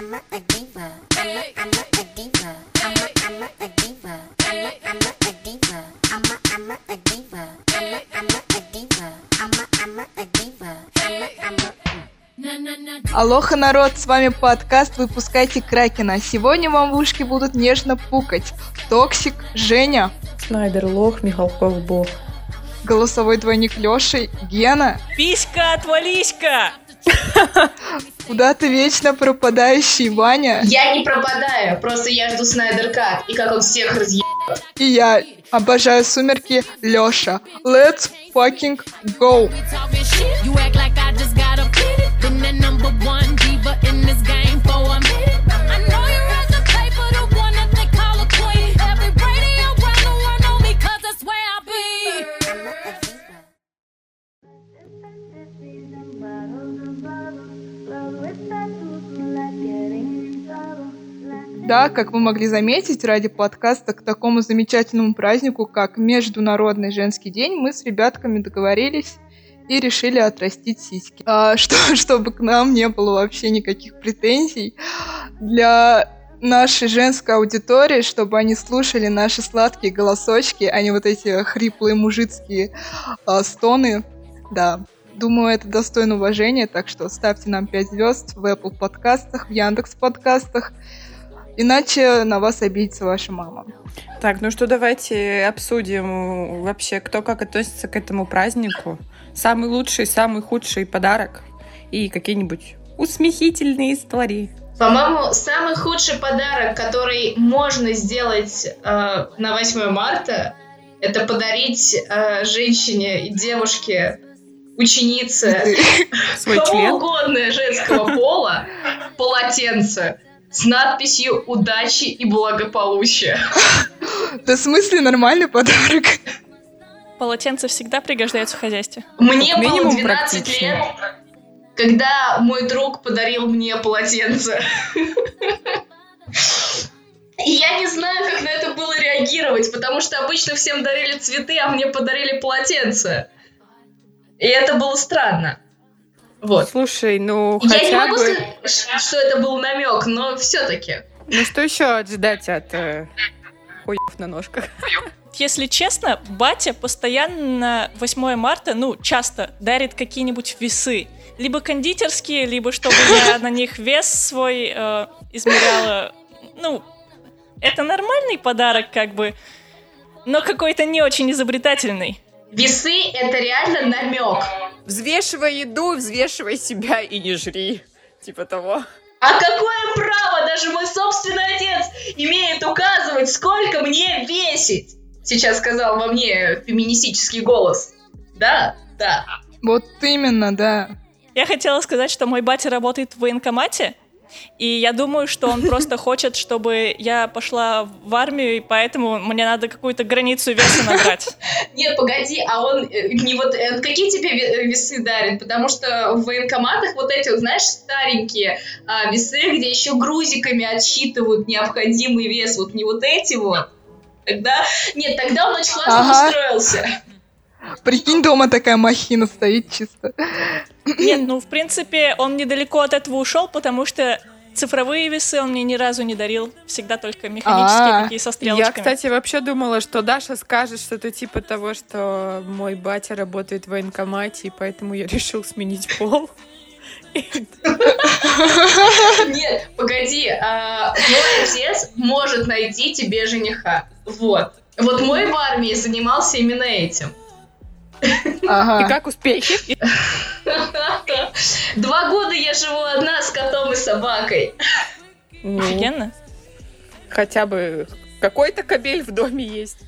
I'm a, a diva. I'm a, I'm a, a diva. I'm a, I'm a, a diva. I'm a, I'm a, a diva. I'm a, I'm a, a diva. I'm a, I'm a, a diva. I'm a, I'm a, a diva. I'm a, I'm a. Алоха, народ, с вами подкаст «Выпускайте Кракена». Сегодня вам в ушки будут нежно пукать Токсик, Женя, Снайдер лох, Михалков бог. голосовой двойник Леши, Гена, Писька, отвались-ка! куда ты вечно пропадающий Ваня Я не пропадаю, просто я жду Снайдер Кат, и как он всех разъеб... и я, обожаю сумерки, Леша. Let's fucking go! You act like I just got a number one Да, как вы могли заметить, ради подкаста к такому замечательному празднику, как Международный женский день, мы с ребятками договорились и решили отрастить сиськи. А, что, чтобы к нам не было вообще никаких претензий. Для нашей женской аудитории, чтобы они слушали наши сладкие голосочки, а не вот эти хриплые мужицкие а, стоны. Да, думаю, это достойно уважения, так что ставьте нам 5 звезд в Apple подкастах, в Яндекс подкастах. Иначе на вас обидится ваша мама. Так, ну что, давайте обсудим вообще, кто как относится к этому празднику. Самый лучший, самый худший подарок и какие-нибудь усмехительные истории. По-моему, самый худший подарок, который можно сделать э, на 8 марта, это подарить э, женщине и девушке, ученице, кому угодно женского пола, полотенце с надписью «Удачи и благополучия». Да в смысле нормальный подарок? Полотенце всегда пригождается в хозяйстве. Мне было минимум 12 практично. лет, когда мой друг подарил мне полотенце. И я не знаю, как на это было реагировать, потому что обычно всем дарили цветы, а мне подарили полотенце. И это было странно. Вот. Слушай, ну Я не хотя могу бы... сказать, что это был намек, но все-таки. Ну что еще ожидать от э, хуев на ножках? Если честно, батя постоянно на 8 марта, ну, часто дарит какие-нибудь весы. Либо кондитерские, либо чтобы я на них вес свой э, измеряла. Ну, это нормальный подарок, как бы, но какой-то не очень изобретательный. Весы — это реально намек. Взвешивай еду, взвешивай себя и не жри. Типа того. А какое право даже мой собственный отец имеет указывать, сколько мне весить? Сейчас сказал во мне феминистический голос. Да, да. Вот именно, да. Я хотела сказать, что мой батя работает в военкомате, и я думаю, что он просто хочет, чтобы я пошла в армию, и поэтому мне надо какую-то границу веса набрать. Нет, погоди, а он э, не вот э, какие тебе ве- весы дарит? Потому что в военкоматах вот эти, знаешь, старенькие а, весы, где еще грузиками отсчитывают необходимый вес, вот не вот эти вот. Тогда нет, тогда он очень классно Ага. устроился. Прикинь, дома такая махина стоит чисто. Нет, ну, в принципе, он недалеко от этого ушел, потому что цифровые весы он мне ни разу не дарил. Всегда только механические, А, такие со стрелочками. Я, кстати, вообще думала, что Даша скажет что-то типа того, что мой батя работает в военкомате, и поэтому я решил сменить пол. Нет, погоди, а, твой отец может найти тебе жениха. Вот. Вот мой в армии занимался именно этим. И Ага. как успехи? Два года я живу одна с котом и собакой. Ну, Офигенно. хотя бы какой-то кабель в доме есть.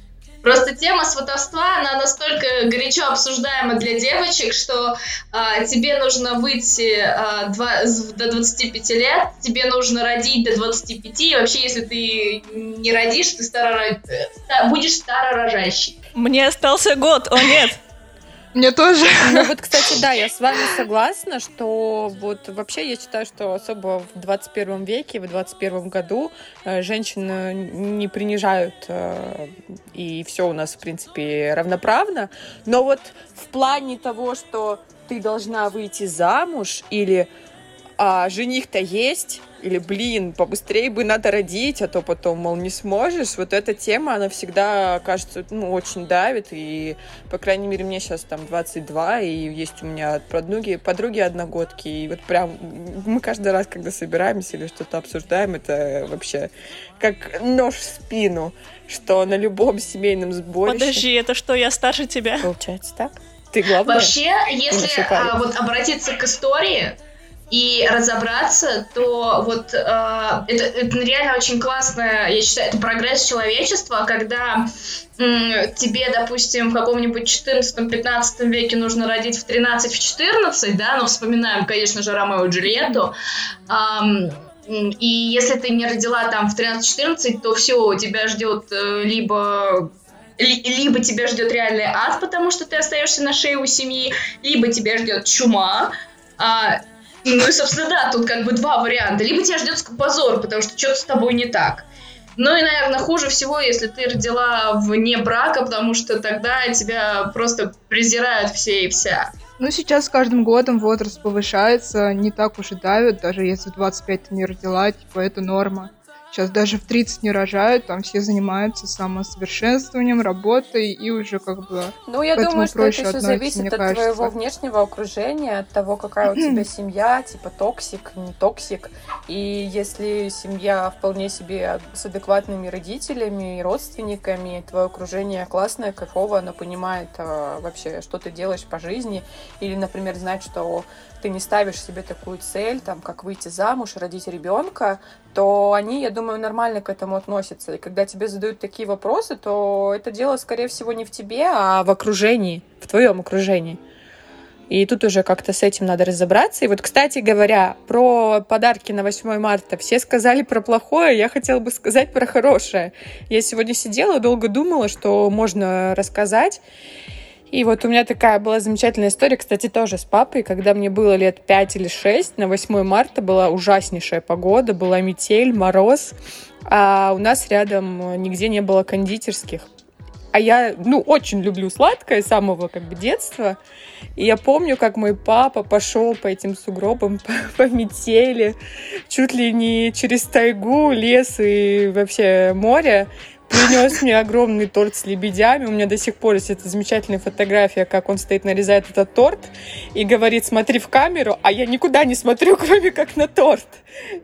Просто тема сватовства, она настолько горячо обсуждаема для девочек, что а, тебе нужно выйти а, два- с- до 25 лет, тебе нужно родить до 25, и вообще, если ты не родишь, ты староро- э, будешь старорожащий. Мне остался год, о нет. Мне тоже. Ну вот, кстати, да, я с вами согласна, что вот вообще я считаю, что особо в 21 веке, в 21 году э, женщин не принижают, э, и все у нас, в принципе, равноправно. Но вот в плане того, что ты должна выйти замуж или а жених-то есть, или, блин, побыстрее бы надо родить, а то потом, мол, не сможешь. Вот эта тема, она всегда, кажется, ну, очень давит, и, по крайней мере, мне сейчас там 22, и есть у меня подруги, подруги одногодки, и вот прям мы каждый раз, когда собираемся или что-то обсуждаем, это вообще как нож в спину, что на любом семейном сборище... Подожди, это что, я старше тебя? Получается так? Ты главная? Вообще, если а, вот обратиться к истории и разобраться, то вот а, это, это реально очень классно, я считаю, это прогресс человечества, когда м, тебе, допустим, в каком-нибудь 14-15 веке нужно родить в 13, в 14, да, но вспоминаем, конечно же, Ромео и Джульетту, м, и если ты не родила там в 13-14, то все, тебя ждет э, либо ли- либо тебя ждет реальный ад, потому что ты остаешься на шее у семьи, либо тебя ждет чума. А, ну и, собственно, да, тут как бы два варианта. Либо тебя ждет позор, потому что что-то с тобой не так. Ну и, наверное, хуже всего, если ты родила вне брака, потому что тогда тебя просто презирают все и вся. Ну, сейчас с каждым годом возраст повышается, не так уж и давят, даже если в 25 ты не родила, типа, это норма. Сейчас даже в 30 не рожают, там все занимаются самосовершенствованием, работой и уже как бы... Ну, я думаю, что это относится, зависит от кажется. твоего внешнего окружения, от того, какая у тебя семья, типа toxic, не toxic. И если семья вполне себе с адекватными родителями и родственниками, твое окружение классное, кайфовое, оно понимает э, вообще, что ты делаешь по жизни, или, например, знает, что ты не ставишь себе такую цель, там, как выйти замуж, родить ребенка, то они, я думаю, нормально к этому относятся. И когда тебе задают такие вопросы, то это дело, скорее всего, не в тебе, а в окружении, в твоем окружении. И тут уже как-то с этим надо разобраться. И вот, кстати говоря, про подарки на 8 марта. Все сказали про плохое, я хотела бы сказать про хорошее. Я сегодня сидела, долго думала, что можно рассказать. И вот у меня такая была замечательная история, кстати, тоже с папой, когда мне было лет 5 или 6, на 8 марта была ужаснейшая погода, была метель, мороз, а у нас рядом нигде не было кондитерских. А я, ну, очень люблю сладкое с самого как бы детства. И я помню, как мой папа пошел по этим сугробам, по, по метели, чуть ли не через тайгу, лес и вообще море, принес мне огромный торт с лебедями. У меня до сих пор есть эта замечательная фотография, как он стоит, нарезает этот торт и говорит, смотри в камеру, а я никуда не смотрю, кроме как на торт.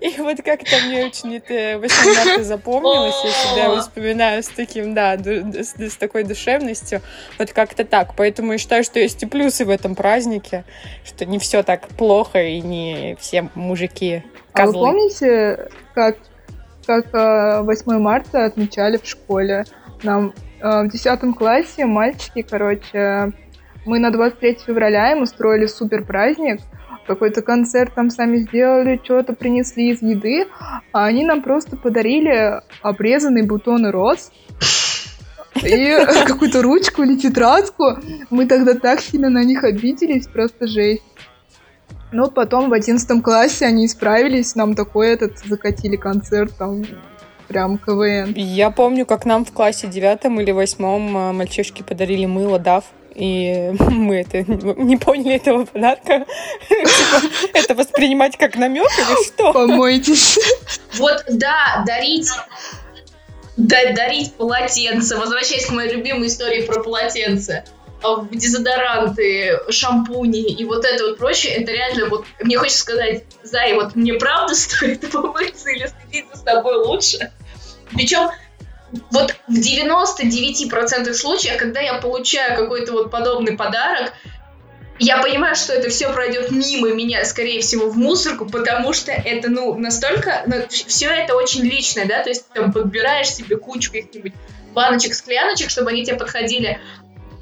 И вот как-то мне очень это 8 марта запомнилось, я всегда вспоминаю с таким, да, с, с такой душевностью. Вот как-то так. Поэтому я считаю, что есть и плюсы в этом празднике, что не все так плохо и не все мужики А вы козлы. помните, как, как э, 8 марта отмечали в школе? Нам э, в 10 классе мальчики, короче, мы на 23 февраля им устроили супер праздник, какой-то концерт там сами сделали, что-то принесли из еды, а они нам просто подарили обрезанные бутоны роз и какую-то ручку или тетрадку. Мы тогда так сильно на них обиделись, просто жесть. Но потом в 11 классе они исправились, нам такой этот закатили концерт, там прям КВН. Я помню, как нам в классе девятом или восьмом а, мальчишки подарили мыло Дав. И мы это не поняли этого подарка. Типа, Это воспринимать как намек или что? Помойтесь. Вот, да, дарить да- дарить полотенце. Возвращаясь к моей любимой истории про полотенце. А, Дезодоранты, шампуни и вот это вот прочее, это реально вот, мне хочется сказать, Зай, вот мне правда стоит помыться или следить за собой лучше? Причем вот в 99% случаях, когда я получаю какой-то вот подобный подарок, я понимаю, что это все пройдет мимо меня, скорее всего, в мусорку, потому что это, ну, настолько, все это очень личное, да, то есть ты там подбираешь себе кучу каких-нибудь баночек, скляночек, чтобы они тебе подходили,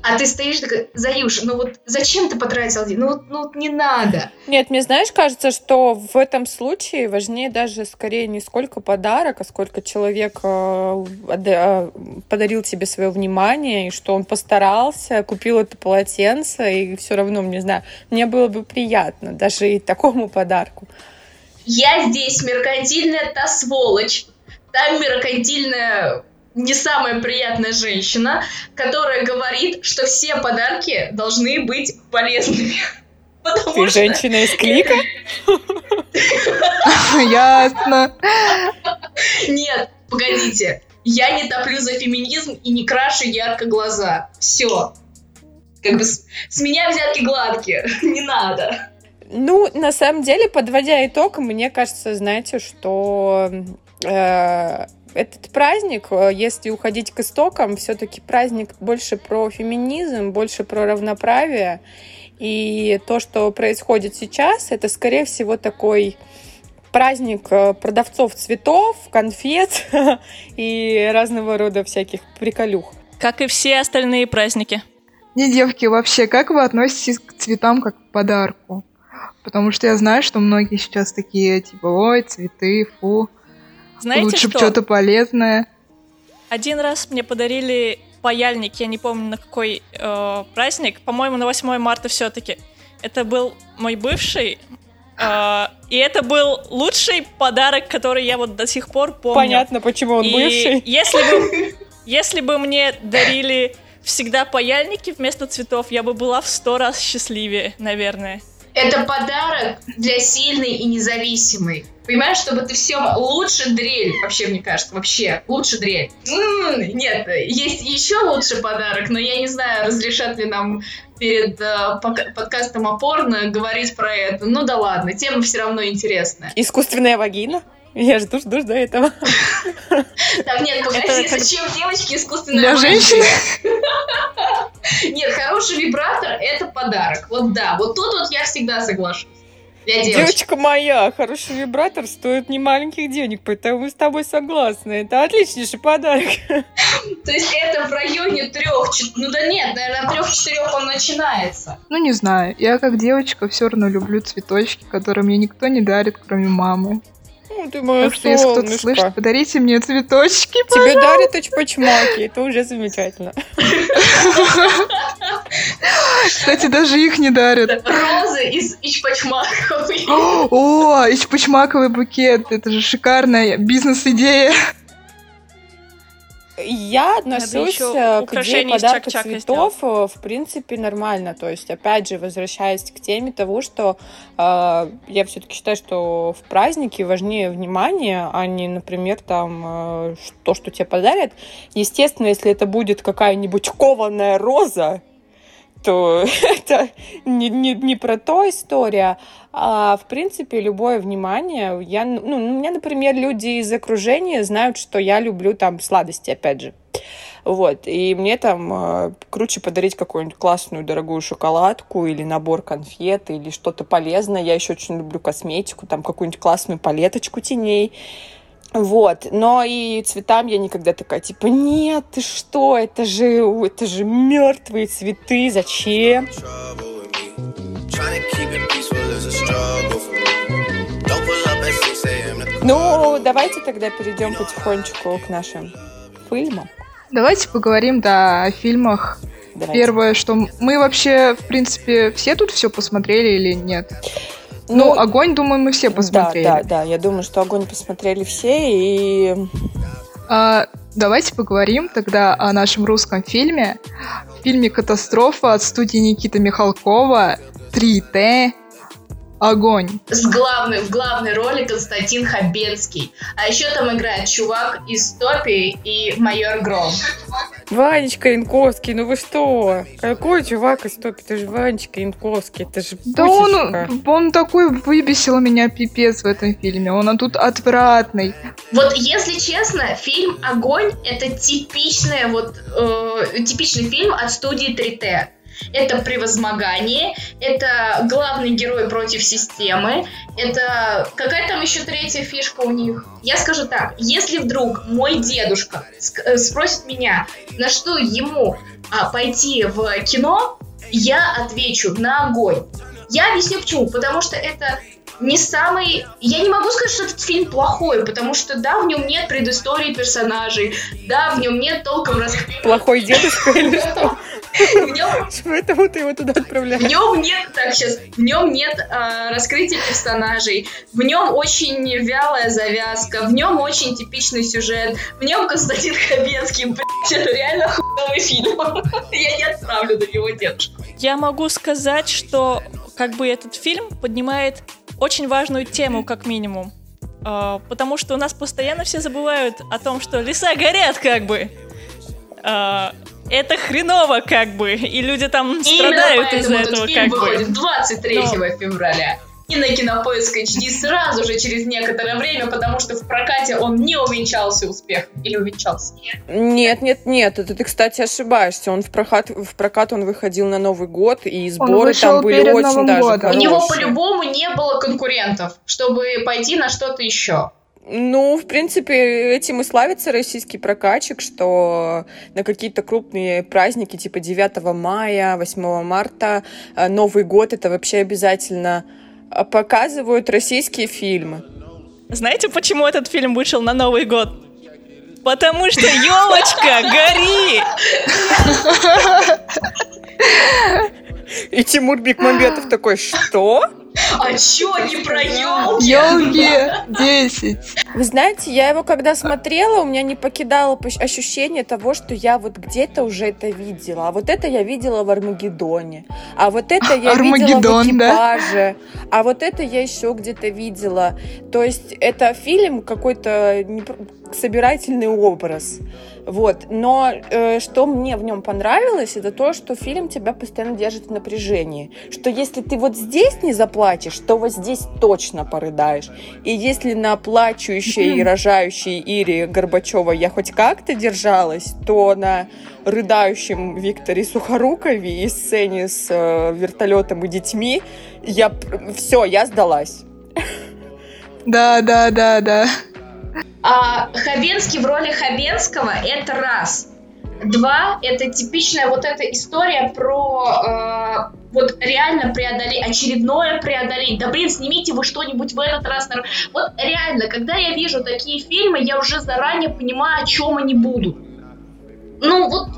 а ты стоишь такая, Заюш, ну вот зачем ты потратил деньги? Ну, вот- ну не надо. Нет, мне знаешь, кажется, что в этом случае важнее даже скорее не сколько подарок, а сколько человек э, э, подарил тебе свое внимание, и что он постарался, купил это полотенце, и все равно, не знаю, мне было бы приятно даже и такому подарку. Я здесь меркантильная та сволочь, та меркантильная не самая приятная женщина, которая говорит, что все подарки должны быть полезными. Потому Ты что женщина из клика? Ясно. Нет, погодите. Я не топлю за феминизм и не крашу ярко глаза. Все. Как бы с, с меня взятки гладкие. Не надо. Ну, на самом деле, подводя итог, мне кажется, знаете, что э, этот праздник, э, если уходить к истокам, все-таки праздник больше про феминизм, больше про равноправие. И то, что происходит сейчас, это, скорее всего, такой праздник э, продавцов цветов, конфет и разного рода всяких приколюх. Как и все остальные праздники. Не, девки, вообще, как вы относитесь к цветам как к подарку? Потому что я знаю, что многие сейчас такие, типа, ой, цветы, фу. Знаете Лучше что? что-то полезное. Один раз мне подарили паяльник, я не помню на какой э, праздник, по-моему, на 8 марта все-таки. Это был мой бывший, э, и это был лучший подарок, который я вот до сих пор помню. Понятно, почему он И бывший. Если бы, если бы мне дарили всегда паяльники вместо цветов, я бы была в сто раз счастливее, наверное. Это подарок для сильной и независимой. Понимаешь, чтобы ты все лучше дрель, вообще, мне кажется, вообще, лучше дрель. Нет, есть еще лучший подарок, но я не знаю, разрешат ли нам перед э, подкастом опорно говорить про это. Ну да ладно, тема все равно интересная. Искусственная вагина? Я жду, жду до этого. Так, нет, погоди, Это как- зачем девочки искусственная Для женщины? Нет, хороший вибратор — это подарок. Вот да, вот тут вот я всегда соглашусь. Для девочек. Девочка моя, хороший вибратор стоит не маленьких денег, поэтому с тобой согласна. Это отличнейший подарок. То есть это в районе трех, ну да нет, наверное, трех-четырех он начинается. Ну, не знаю. Я как девочка все равно люблю цветочки, которые мне никто не дарит, кроме мамы. Ну, ты моя Так что, если кто-то солнышко. слышит, подарите мне цветочки. Тебе дарят очпочмаки, это уже замечательно. Кстати, даже их не дарят. Розы из Ичпачмаков. О, ичпочмаковый букет. Это же шикарная бизнес-идея. Я отношусь э, к идее подарка цветов э, в принципе нормально. То есть, опять же, возвращаясь к теме того, что э, я все-таки считаю, что в празднике важнее внимание, а не, например, там э, то, что тебе подарят. Естественно, если это будет какая-нибудь кованая роза, то это не, не, не про то история, а в принципе любое внимание. Я, ну, у меня, например, люди из окружения знают, что я люблю там сладости, опять же. Вот, и мне там э, круче подарить какую-нибудь классную дорогую шоколадку или набор конфет или что-то полезное. Я еще очень люблю косметику, там какую-нибудь классную палеточку теней. Вот, но и цветам я никогда такая, типа, нет, ты что, это же, это же мертвые цветы, зачем? trouble with me. Trying to keep it peaceful is a struggle for me. Don't pull up at 6 a.m. to Ну, давайте тогда перейдем потихонечку к нашим фильмам. Давайте поговорим, да, о фильмах. Давайте. Первое, что мы вообще, в принципе, все тут все посмотрели или нет? Ну, Ну, огонь, думаю, мы все посмотрели. Да, да, да, я думаю, что огонь посмотрели все, и А, давайте поговорим тогда о нашем русском фильме. Фильме «Катастрофа» от студии Никиты Михалкова 3Т «Огонь». С главной, в главной роли Константин Хабенский. А еще там играет чувак из Топи и майор Гром. Ванечка Янковский, ну вы что? Какой чувак из топи? Это же Ванечка Янковский, это же Да Пусечка. он, он такой выбесил меня пипец в этом фильме. Он а тут отвратный. Вот, если честно, фильм «Огонь» — это типичная вот, э, типичный фильм от студии 3T. Это превозмогание, это главный герой против системы, это... Какая там еще третья фишка у них? Я скажу так, если вдруг мой дедушка э, спросит меня, на что ему а, пойти в кино, я отвечу на огонь. Я объясню почему. Потому что это не самый... Я не могу сказать, что этот фильм плохой, потому что, да, в нем нет предыстории персонажей, да, в нем нет толком рас... Плохой дедушка или что? В нем, Поэтому ты его туда в отправляешь. нем нет, так сейчас, в нем нет а, раскрытия персонажей, в нем очень вялая завязка, в нем очень типичный сюжет, в нем Константин Хабенский, блядь, это реально хуевый фильм. Я не отправлю на него девушку. Я могу сказать, что как бы этот фильм поднимает очень важную тему, как минимум. А, потому что у нас постоянно все забывают о том, что леса горят, как бы. А, это хреново, как бы, и люди там страдают из-за Именно поэтому этого, этот фильм как бы. выходит 23 февраля. И на Кинопоиск HD сразу же через некоторое время, потому что в прокате он не увенчался успехом. Или увенчался? Нет, нет, нет, это ты, кстати, ошибаешься. Он в прокат, в прокат он выходил на Новый год, и сборы там были очень Новым даже годом. У него хорошие. по-любому не было конкурентов, чтобы пойти на что-то еще. Ну, в принципе, этим и славится российский прокатчик, что на какие-то крупные праздники, типа 9 мая, 8 марта, э, Новый год, это вообще обязательно э, показывают российские фильмы. Знаете, почему этот фильм вышел на Новый год? Потому что елочка гори! И Тимур Бекмамбетов такой, что? А чё, не про елки? Елки 10. Вы знаете, я его когда смотрела, у меня не покидало ощущение того, что я вот где-то уже это видела. А вот это я видела в Армагеддоне. А вот это я видела в Армагеддон, да? экипаже. А вот это я еще где-то видела. То есть это фильм какой-то собирательный образ. Вот. Но э, что мне в нем понравилось, это то, что фильм тебя постоянно держит в напряжении. Что если ты вот здесь не заплачешь, то вот здесь точно порыдаешь. И если на плачущей и рожающей Ире Горбачевой я хоть как-то держалась, то на рыдающем Викторе Сухорукове и сцене с э, вертолетом и детьми я все, я сдалась. Да, да, да, да. А Хабенский в роли Хабенского — это раз. Два — это типичная вот эта история про э, вот реально преодолеть, очередное преодолеть. Да блин, снимите вы что-нибудь в этот раз. Вот реально, когда я вижу такие фильмы, я уже заранее понимаю, о чем они будут. Ну вот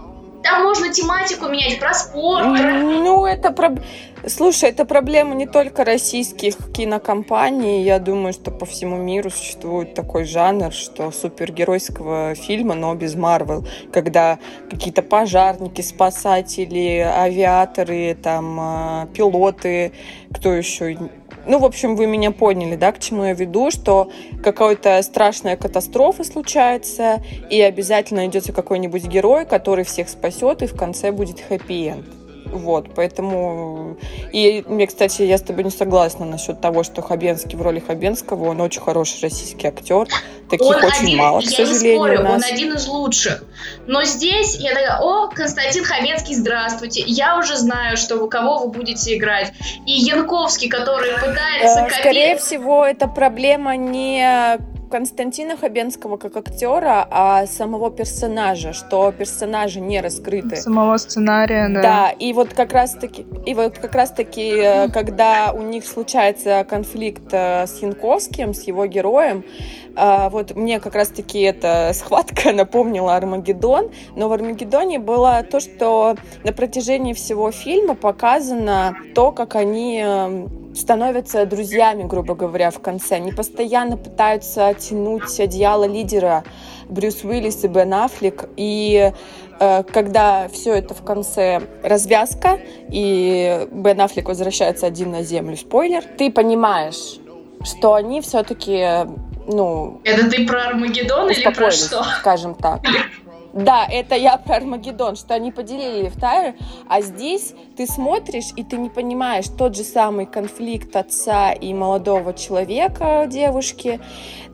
там можно тематику менять про спорт, про Ну, это проб- Слушай, это проблема не только российских кинокомпаний. Я думаю, что по всему миру существует такой жанр, что супергеройского фильма, но без Марвел, когда какие-то пожарники, спасатели, авиаторы, там, а, пилоты, кто еще ну, в общем, вы меня поняли, да, к чему я веду, что какая-то страшная катастрофа случается, и обязательно найдется какой-нибудь герой, который всех спасет, и в конце будет хэппи-энд. Вот, поэтому... И мне, кстати, я с тобой не согласна насчет того, что Хабенский в роли Хабенского, он очень хороший российский актер. Таких он очень один, мало, к я сожалению, не спорю, нас. он один из лучших. Но здесь я такая, о, Константин Хабенский, здравствуйте. Я уже знаю, что вы кого вы будете играть. И Янковский, который пытается Э, Скорее всего, это проблема не Константина Хабенского как актера, а самого персонажа, что персонажи не раскрыты. Самого сценария, да. Да, и вот как раз таки, и вот как раз таки, э, когда у них случается конфликт э, с Янковским, с его героем, э, вот мне как раз таки эта схватка напомнила Армагеддон, но в Армагеддоне было то, что на протяжении всего фильма показано то, как они э, становятся друзьями, грубо говоря, в конце. Они постоянно пытаются тянуть одеяло лидера Брюс Уиллис и Бен Аффлек, и э, когда все это в конце развязка, и Бен Аффлек возвращается один на землю, спойлер, ты понимаешь, что они все-таки, ну, Это ты про Армагеддон или про что? скажем так. Да, это я про Армагеддон, что они поделили Лифтайр, а здесь ты смотришь, и ты не понимаешь тот же самый конфликт отца и молодого человека, девушки,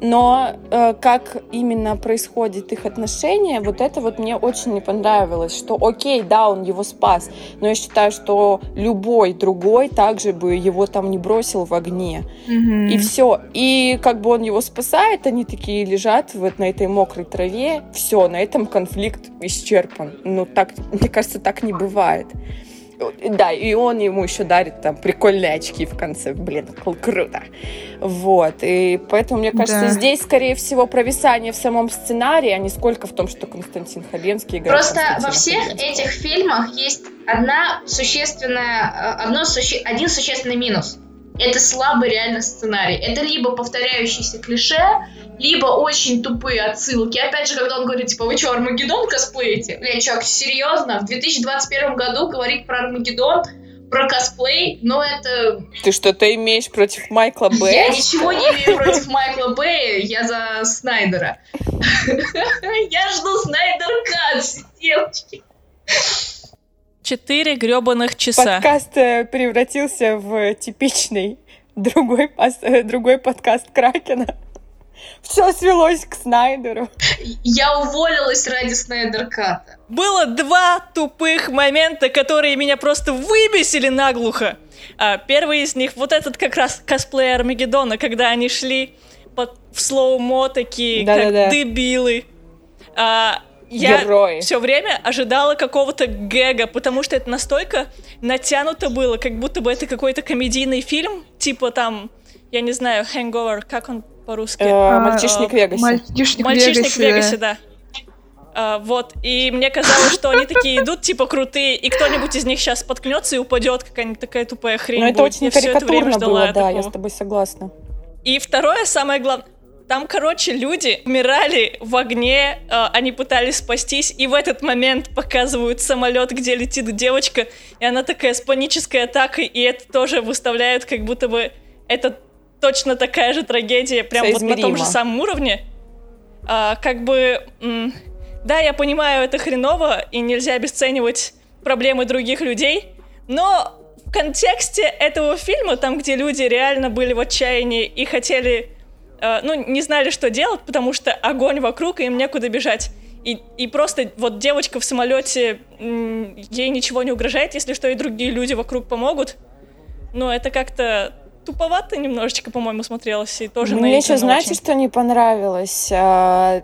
но э, как именно происходит их отношения, вот это вот мне очень не понравилось, что окей, да, он его спас, но я считаю, что любой другой также бы его там не бросил в огне. Мгм. И все. И как бы он его спасает, они такие лежат вот на этой мокрой траве. Все, на этом конфликт исчерпан. Ну, так, мне кажется, так не бывает. Да, и он ему еще дарит там прикольные очки в конце. Блин, круто. Вот. И поэтому, мне кажется, Да. здесь, скорее всего, провисание в самом сценарии, а не сколько в том, что Константин Хабенский играет Просто во всех Хабенского. этих фильмах есть одна существенная, э, одно суще- один существенный минус. Это слабый реально сценарий. Это либо повторяющиеся клише, либо очень тупые отсылки. Опять же, когда он говорит, типа, вы что, Армагеддон косплеите? Бля, чувак, серьезно? В 2021 году говорить про Армагеддон, про косплей, но это... Ты что-то имеешь против Майкла Я Бэя? ничего не имею против Майкла Бэя, я за Снайдера. Я жду Снайдер Кат, девочки. Четыре гребаных часа. Подкаст э, превратился в типичный другой, э, другой подкаст Кракена. Все свелось к Снайдеру. Я уволилась ради Снайдер Ката. Было два тупых момента, которые меня просто выбесили наглухо. А, первый из них, вот этот как раз косплей Армагеддона, когда они шли под, в слоумо такие, Да-да-да. как дебилы. А, я Герои. все время ожидала какого-то гэга, потому что это настолько натянуто было, как будто бы это какой-то комедийный фильм, типа там, я не знаю, Hangover, как он по-русски? Э, А, Мальчишник в Вегасе. Мальчишник, Вегасе, Вегасе. да. А, вот, и мне казалось, что они такие идут, типа, крутые, и кто-нибудь из них сейчас споткнется и упадет, какая-нибудь такая тупая хрень Но это будет. очень Я всё это время ждала было, да, я такого. с тобой согласна. И второе, самое главное, там, короче, люди умирали в огне, э, они пытались спастись, и в этот момент показывают самолет, где летит девочка, и она такая с панической атакой, и это тоже выставляют, как будто бы это точно такая же трагедия, прям вот на том же самом уровне. А, как бы, м, да, я понимаю, это хреново, и нельзя обесценивать проблемы других людей, но в контексте этого фильма, там, где люди реально были в отчаянии и хотели, э, ну, не знали, что делать, потому что огонь вокруг, и им некуда бежать. И, и просто вот девочка в самолете, ей ничего не угрожает, если что, и другие люди вокруг помогут. Но это как-то туповато немножечко, по-моему, смотрелось, и тоже Мне еще, знаете, очень. что не понравилось? А,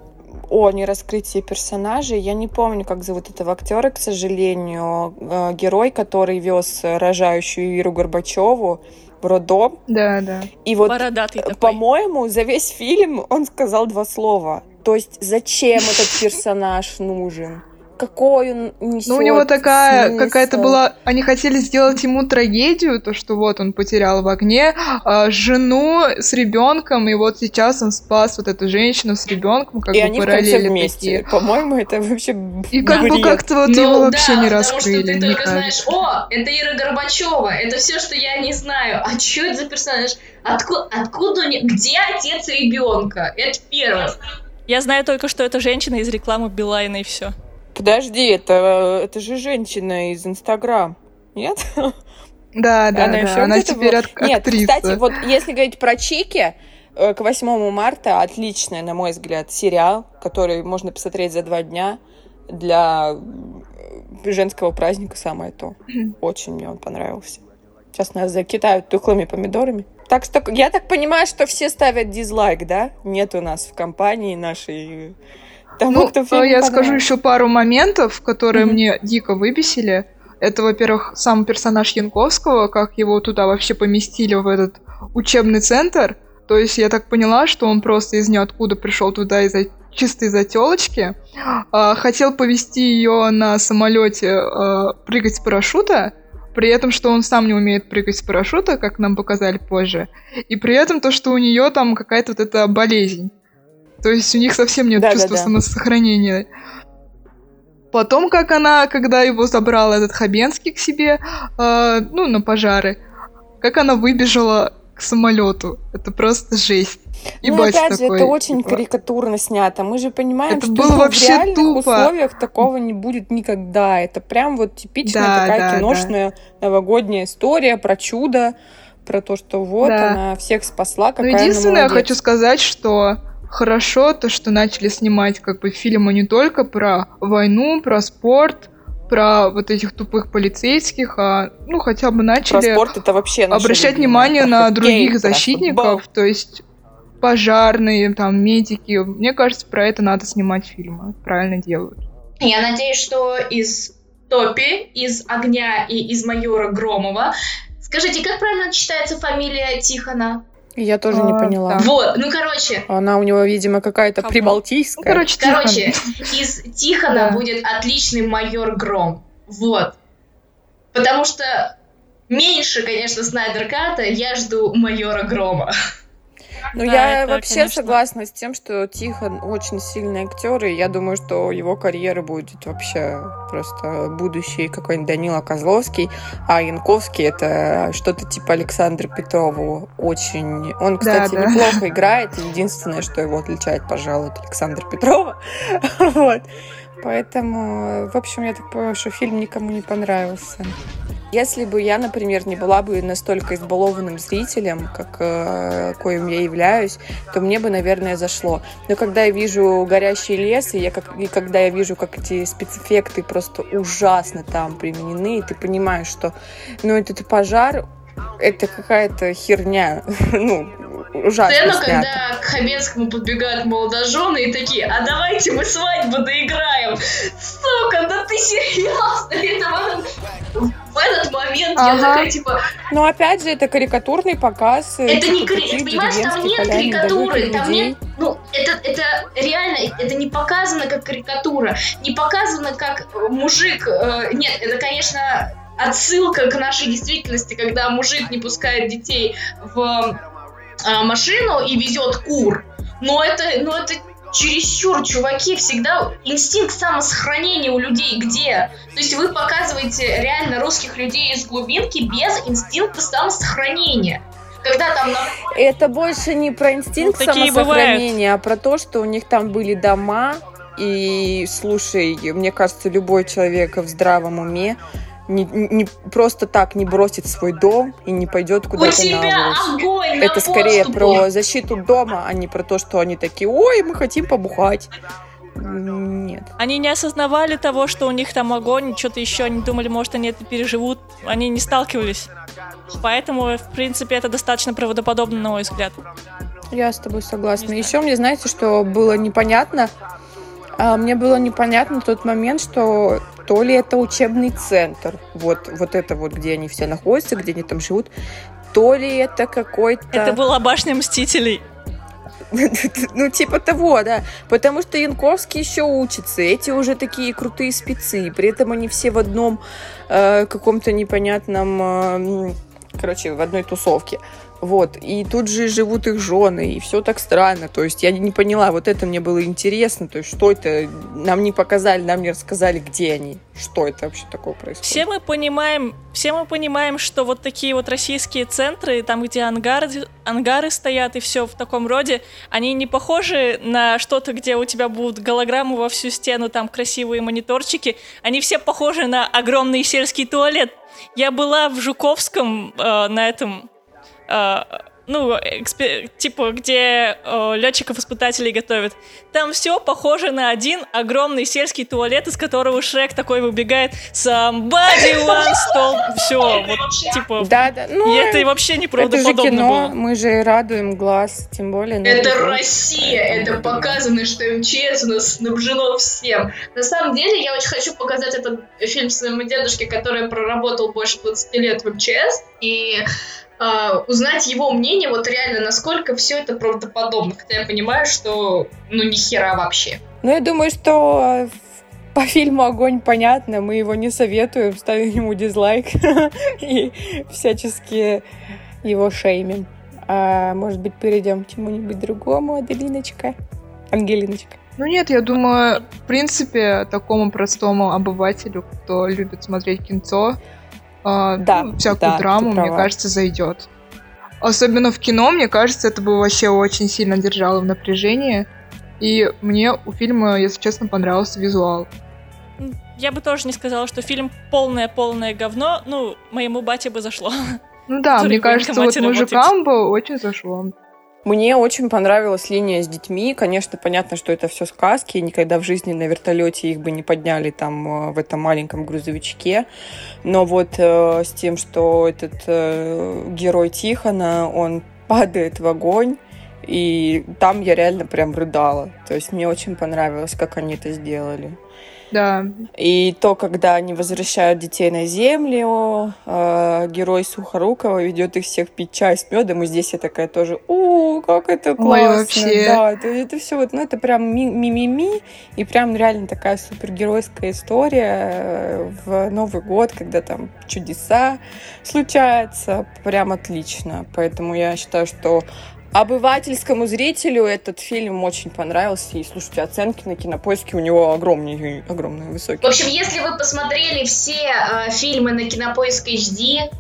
О нераскрытии персонажей. Я не помню, как зовут этого актера, к сожалению. А, Герой, который вез рожающую Иру Горбачеву роддом. Да, да. И вот, Бородатый э, такой. по-моему, за весь фильм он сказал два слова. То есть, зачем этот персонаж нужен? Какой он несет Ну, у него такая какая-то была... Они хотели сделать ему трагедию, то, что вот он потерял в огне а, жену с ребенком, и вот сейчас он спас вот эту женщину с ребенком, как И бы они параллели вместе. такие. По-моему, это вообще И как бы бред. как-то вот Ну, его да, вообще не потому что раскрыли, ты только знаешь, о, это Ира Горбачева, это все, что я не знаю. А что это за персонаж? Откуда, откуда не- Где отец ребенка? Это первое. Я знаю только, что это женщина из рекламы Билайна, и все. Подожди, это, это же женщина из Инстаграм. Нет? Да, да, Она да. ещё Она теперь была? ак- Нет, актриса. кстати, вот если говорить про Чики, э, к 8 марта отличный, на мой взгляд, сериал, который можно посмотреть за два дня для э, женского праздника самое то. Очень мне он понравился. Сейчас нас закидают тухлыми помидорами. Так что я так понимаю, что все ставят дизлайк, да? Нет у нас в компании нашей тому, Ну, кто э, фильм я скажу еще пару моментов, которые Мгм. мне дико выбесили. Это, во-первых, сам персонаж Янковского, как его туда вообще поместили в этот учебный центр. То есть я так поняла, что он просто из ниоткуда пришел туда из-за чисто из-за телочки. А, хотел повести ее на самолете а, прыгать с парашюта, при этом, что он сам не умеет прыгать с парашюта, как нам показали позже. И при этом то, что у нее там какая-то вот эта болезнь. То есть у них совсем нет Да-да-да. чувства самосохранения. Потом, как она, когда его забрал этот Хабенский к себе, э, ну, на пожары, как она выбежала к самолету. Это просто жесть. И ну, опять же, такой, это очень типа, карикатурно снято. Мы же понимаем, Это что было ну, вообще в реальных тупо. условиях такого не будет никогда. Это прям вот типичная Да, такая да, киношная новогодняя история про чудо, про то, что вот Да. она всех спасла, Но какая она единственное, я хочу сказать, что хорошо то, что начали снимать как бы фильмы не только про войну, про спорт, про вот этих тупых полицейских, а ну хотя бы Про начали спорт это вообще обращать внимание Про на других про защитников, то есть пожарные, там, медики. Мне кажется, про это надо снимать фильмы. Правильно делают. Я надеюсь, что из Топи, из Огня и из Майора Громова. Скажите, как правильно читается фамилия Тихона? Я тоже не А, поняла. да. Вот, ну короче, Она у него, видимо, какая-то Кого? Ну, прибалтийская. короче, Тихон. короче, из Тихона Да. будет отличный майор Гром. Вот. Потому что меньше, конечно, Снайдер Ката, я жду майора Грома. Ну, Да, я это, вообще конечно. согласна с тем, что Тихон очень сильный актер, и я думаю, что его карьера будет вообще просто будущий какой-нибудь Данила Козловский, а Янковский это что-то типа Александра Петрова. Очень... Он, кстати, да. неплохо играет, единственное, что его отличает, пожалуй, от Александра Петрова. Вот. Поэтому, в общем, я так понимаю, что фильм никому не понравился. Если бы я, например, не была бы настолько избалованным зрителем, как э, коим я являюсь, то мне бы, наверное, зашло. Но когда я вижу горящий лес, и, я как, и когда я вижу, как эти спецэффекты просто ужасно там применены, и ты понимаешь, что ну, этот пожар это какая-то херня. ну, ужасно Сцена, снято. когда к Хабенскому подбегают молодожены и такие, а давайте мы свадьбу доиграем. Сука, да ты серьезно? Это в, этот момент я Ага. такая, типа, Но опять же, это карикатурный показ. э, это не типа, кари... таких Понимаешь, там нет карикатуры, там людей. нет... Ну, это, это реально, это не показано как карикатура. Не показано как мужик... э, нет, это, конечно, отсылка к нашей действительности, когда мужик не пускает детей в э, машину и везет кур. Но это, ну это чересчур, чуваки, всегда инстинкт самосохранения у людей где? То есть вы показываете реально русских людей из глубинки без инстинкта самосохранения. Когда там на Это больше не про инстинкт Ну, самосохранения, а про то, что у них там были дома. И слушай, мне кажется, любой человек в здравом уме не, не- просто так не бросит свой дом и не пойдет куда-то на улицу. на Это скорее про защиту дома, а не про то, что они такие, ой, мы хотим побухать. Нет. Они не осознавали того, что у них там огонь, что-то еще, они думали, может, они это переживут. Они не сталкивались. Поэтому, в принципе, это достаточно правдоподобно, на мой взгляд. Я с тобой согласна. Еще мне, знаете, что было непонятно? А, Мне было непонятно тот момент, что то ли это учебный центр, вот, вот это вот, где они все находятся, где они там живут, то ли это какой-то... Это была башня Мстителей. Ну, типа того, да. Потому что Янковский еще учится. Эти уже такие крутые спецы. При этом они все в одном э, каком-то непонятном... э, короче, в одной тусовке. Вот. И тут же живут их жены. И все так странно. То есть я не поняла. Вот это мне было интересно. То есть что это? Нам не показали, нам не рассказали, где они. Что это вообще такое происходит? Все мы понимаем, все мы понимаем, что вот такие вот российские центры, там, где ангары, ангары стоят и все в таком роде, они не похожи на что-то, где у тебя будут голограммы во всю стену, там красивые мониторчики. Они все похожи на огромный сельский туалет. Я была в Жуковском э, на этом ну, экспе- типа, где летчиков-испытателей готовят. Там все похоже на один огромный сельский туалет, из которого Шрек такой выбегает Somebody once told... Все, вот, типа... Да, да. Ну, И это вообще это же неправдоподобно кино. было. Мы же радуем глаз. Тем более... на Это любовь. Россия, это показано, что МЧС у нас снабжено всем. На самом деле, я очень хочу показать этот фильм своему дедушке, который проработал больше 20 лет в МЧС, и а, узнать его мнение, вот реально, насколько все это правдоподобно. Хотя я понимаю, что ну ни хера вообще. Ну, я думаю, что э, по фильму «Огонь» понятно, мы его не советуем, ставим ему дизлайк и всячески его шеймим. А, может быть, перейдем к чему-нибудь другому, Аделиночка? Ангелиночка. Ну нет, я думаю, в принципе, такому простому обывателю, кто любит смотреть кинцо, а, Да, ну, всякую да, драму, мне кажется, зайдет. Особенно в кино, мне кажется, это бы вообще очень сильно держало в напряжении. И мне у фильма, если честно, понравился визуал. Я бы тоже не сказала, что фильм полное-полное говно. Ну, моему бате бы зашло. Ну да, мне кажется, вот мужикам бы очень зашло. Мне очень понравилась линия с детьми. Конечно, понятно, что это все сказки. Никогда в жизни на вертолете их бы не подняли там э, в этом маленьком грузовичке. Но вот э, с тем, что этот э, герой Тихона, он падает в огонь, и там я реально прям рыдала. То есть мне очень понравилось, как они это сделали. Да, И то, когда они возвращают детей на землю, э, герой Сухорукова ведет их всех пить чай с медом, и здесь я такая тоже, о, как это классно, вообще. да, это, это все вот, ну это прям ми- ми-ми-ми, и прям реально такая супергеройская история э, в Новый год, когда там чудеса случаются, прям отлично, поэтому я считаю, что Обывательскому зрителю этот фильм очень понравился. И слушайте, оценки на кинопоиске у него огромные, огромные, В высокие. общем, если вы посмотрели все э, фильмы на Кинопоиск HD,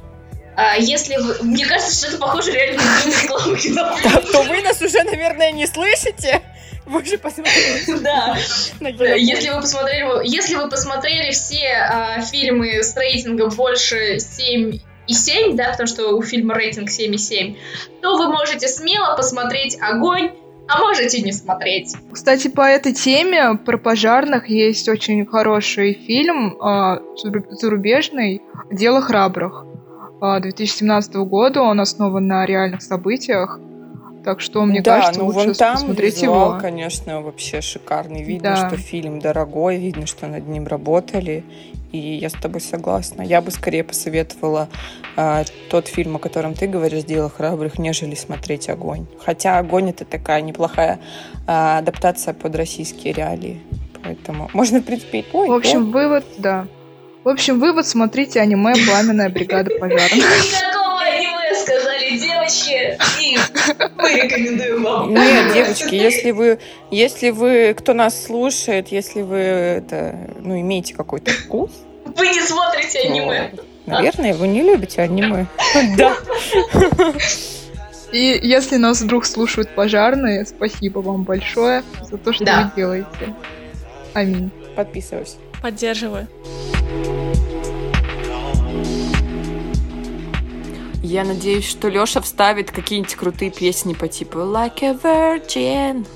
э, если вы... Мне кажется, что это похоже реально на рекламу Кинопоиска. То вы нас уже, наверное, не слышите. Вы же посмотрели Да. кинопоиск. Если вы посмотрели, если вы посмотрели все а, фильмы с рейтингом больше 7 и 7, да, потому что у фильма рейтинг 7,7, то вы можете смело посмотреть «Огонь», а можете не смотреть. Кстати, по этой теме про пожарных есть очень хороший фильм а, зару- зарубежный «Дело храбрых» а, 2017 года. Он основан на реальных событиях. Так что, мне да, кажется, ну лучше вон там посмотреть визуал, его. конечно, вообще шикарный. Видно, Да. что фильм дорогой, видно, что над ним работали. И я с тобой согласна. Я бы скорее посоветовала а, тот фильм, о котором ты говоришь, «Дело храбрых», нежели смотреть «Огонь». Хотя «Огонь» — это такая неплохая а, адаптация под российские реалии. Поэтому можно, в принципе, и то, и В общем, то. вывод, да. В общем, вывод, смотрите аниме «Пламенная бригада пожарных». Девочки, и мы рекомендуем вам. Нет, девочки, если вы, если вы, кто нас слушает, если вы это, ну, имеете какой-то вкус, Вы не смотрите аниме. наверное, вы не любите аниме. Да. И если нас вдруг слушают пожарные, спасибо вам большое за то, что Да. вы делаете. Аминь. Подписываюсь. Поддерживаю. Я надеюсь, что Лёша вставит какие-нибудь крутые песни по типу Like a Virgin.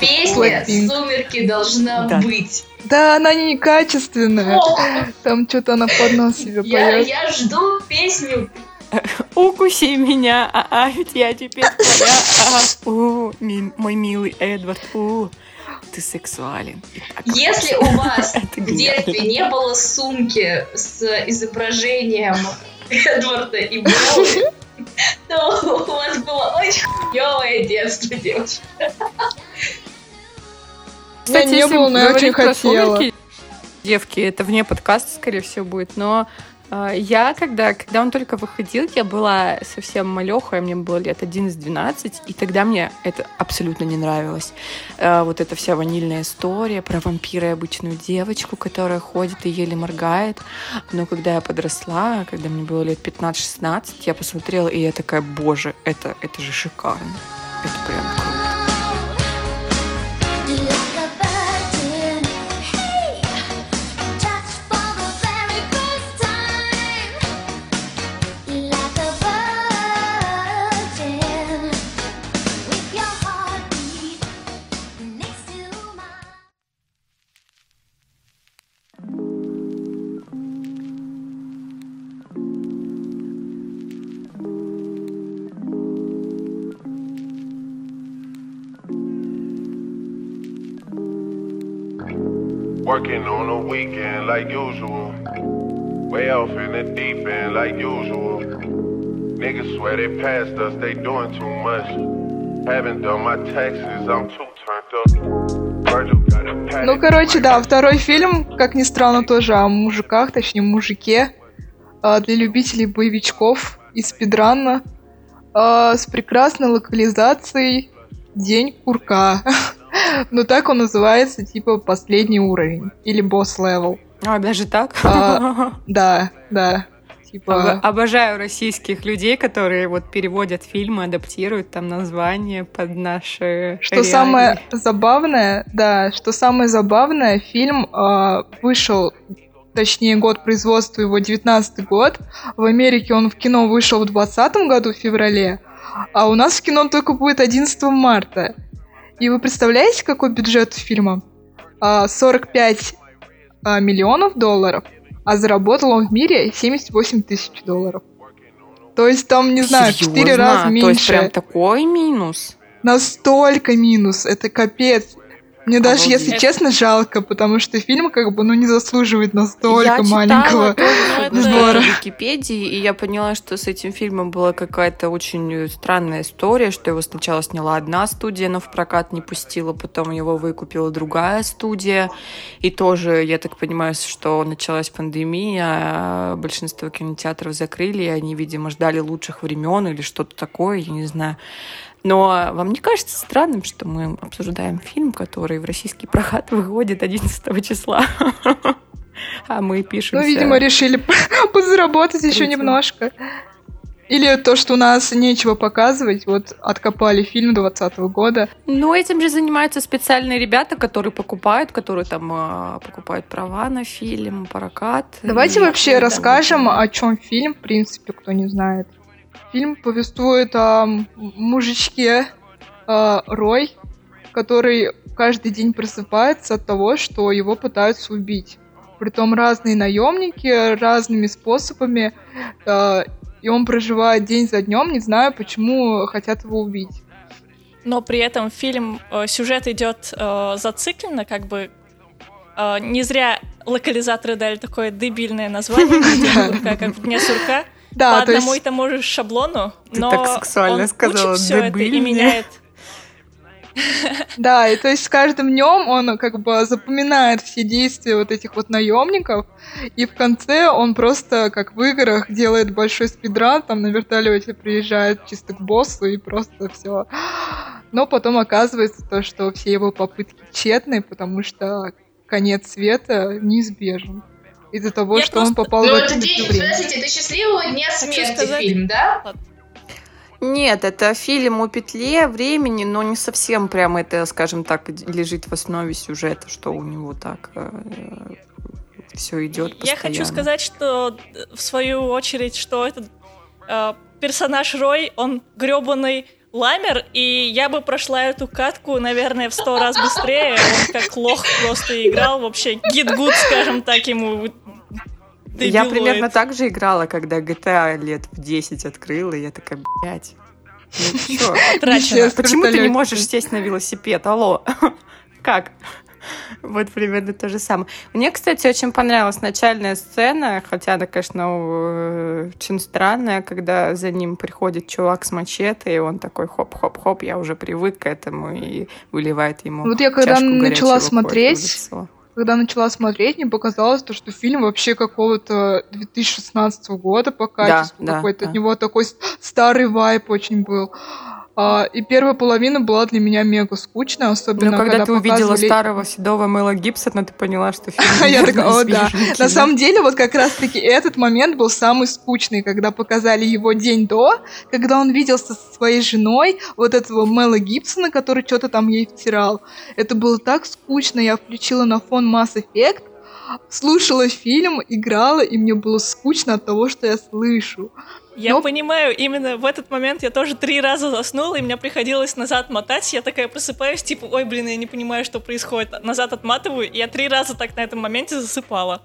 Песня. «Сумерки» должна Да. быть. Да, она некачественная. О, Там что-то она под нос себе я, поет. я жду песню. Укуси меня, а, а ведь я теперь твоя. А, у, ми- мой милый Эдвард, у, ты сексуален. Так Если у вас в детстве не было сумки с изображением Эдварда и Беллы, то у вас было очень хуёвое детство, девочки. Меня не было, но я очень хотела. Девки, это вне подкаста, скорее всего, будет. Но а, я, когда, когда он только выходил, я была совсем малехая, мне было лет 11-12, и тогда мне это абсолютно не нравилось. А, вот эта вся ванильная история про вампира и обычную девочку, которая ходит и еле моргает. Но когда я подросла, когда мне было лет 15-16, я посмотрела, и я такая, боже, это, это же шикарно. Это прям круто. Ну, короче, да, второй фильм, как ни странно, тоже о мужиках, точнее, мужике, а, для любителей боевичков из спидрана, а, с прекрасной локализацией «День курка». Но так он называется, типа, последний уровень. Или Boss Level. А, даже так? А, Да, да. Типа... Обожаю российских людей, которые вот переводят фильмы, адаптируют там названия под наши Что реалии. самое забавное, да, что самое забавное, фильм а, вышел, точнее, год производства его 19 год. В Америке он в кино вышел в 20 году, в феврале, а у нас в кино он только будет 11 марта. И вы представляете, какой бюджет у фильма? А, 45 а, миллионов долларов, а заработал он в мире 78 тысяч долларов. То есть там, не знаю, в 4 Серьезно? раза То есть меньше. прям такой минус? Настолько минус, это капец. Мне даже, если Обалдеть. честно, жалко, потому что фильм как бы, ну, не заслуживает настолько я читала маленького. что-то сбора. в Википедии, и я поняла, что с этим фильмом была какая-то очень странная история, что его сначала сняла одна студия, но в прокат не пустила, потом его выкупила другая студия, и тоже, я так понимаю, что началась пандемия, а большинство кинотеатров закрыли, и они, видимо, ждали лучших времен или что-то такое, я не знаю. Но вам не кажется странным, что мы обсуждаем фильм, который в российский прокат выходит 11 числа? А мы пишем. Ну, видимо, решили подзаработать еще немножко. Или то, что у нас нечего показывать, вот откопали фильм 20 года. Ну, этим же занимаются специальные ребята, которые покупают, которые там а, покупают права на фильм, прокат. Давайте И- вообще да. расскажем, о чем фильм, в принципе, кто не знает. Фильм повествует о мужичке э, Рой, который каждый день просыпается от того, что его пытаются убить. Притом разные наемники разными способами, э, и он проживает день за днем, не знаю, почему хотят его убить. Но при этом фильм, э, сюжет идет э, зацикленно, как бы э, не зря локализаторы дали такое дебильное название, как, дне сурка. Да, По то одному и есть, тому же шаблону, Ты но так сексуально он сказала, учит все это и меняет. да, и то есть с каждым днем он как бы запоминает все действия вот этих вот наемников, и в конце он просто, как в играх, делает большой спидран, там на вертолете приезжает чисто к боссу и просто все. Но потом оказывается то, что все его попытки тщетны, потому что конец света неизбежен. Из-за того, Я что он просто- попал Ну, в это это день, время. подождите, это счастливого дня смерти сказать- фильм, да? Нет, это фильм о петле времени, но не совсем прям это, скажем так, лежит в основе сюжета, что у него так все идет Я хочу сказать, что э, в свою очередь, что этот э, персонаж Рой, он гребаный ламер, и я бы прошла эту катку, наверное, в сто раз быстрее. Он как лох просто играл, вообще git gud, скажем так, ему Я дебилоид. примерно так же играла, когда GTA лет в 10 открыла, и я такая, блядь, ну. Почему ты не можешь сесть на велосипед? Алло. Как? Вот примерно то же самое. Мне, кстати, очень понравилась начальная сцена, хотя она, конечно, э, очень странная, когда за ним приходит чувак с мачете, и он такой хоп-хоп-хоп, я уже привык к этому, и выливает ему Вот я когда начала смотреть, когда начала смотреть, мне показалось, то, что фильм вообще какого-то 2016 года по качеству да, какой-то. да. От него такой старый вайп очень был. А, и первая половина была для меня мега скучная, особенно Но Ну, когда, ты увидела показывали- старого седого Мэла Гибсона, ты поняла, что фильм Я такая, о, да. На самом деле, вот как раз-таки этот момент был самый скучный, когда показали его день до, когда он виделся со своей женой, вот этого Мэла Гибсона, который что-то там ей втирал. Это было так скучно, я включила на фон Mass Effect, слушала фильм, играла, и мне было скучно от того, что я слышу. Я Ну- понимаю, именно в этот момент я тоже три раза заснула, и мне приходилось назад мотать. Я такая просыпаюсь, типа, ой, блин, я не понимаю, что происходит. Назад отматываю, и я три раза так на этом моменте засыпала.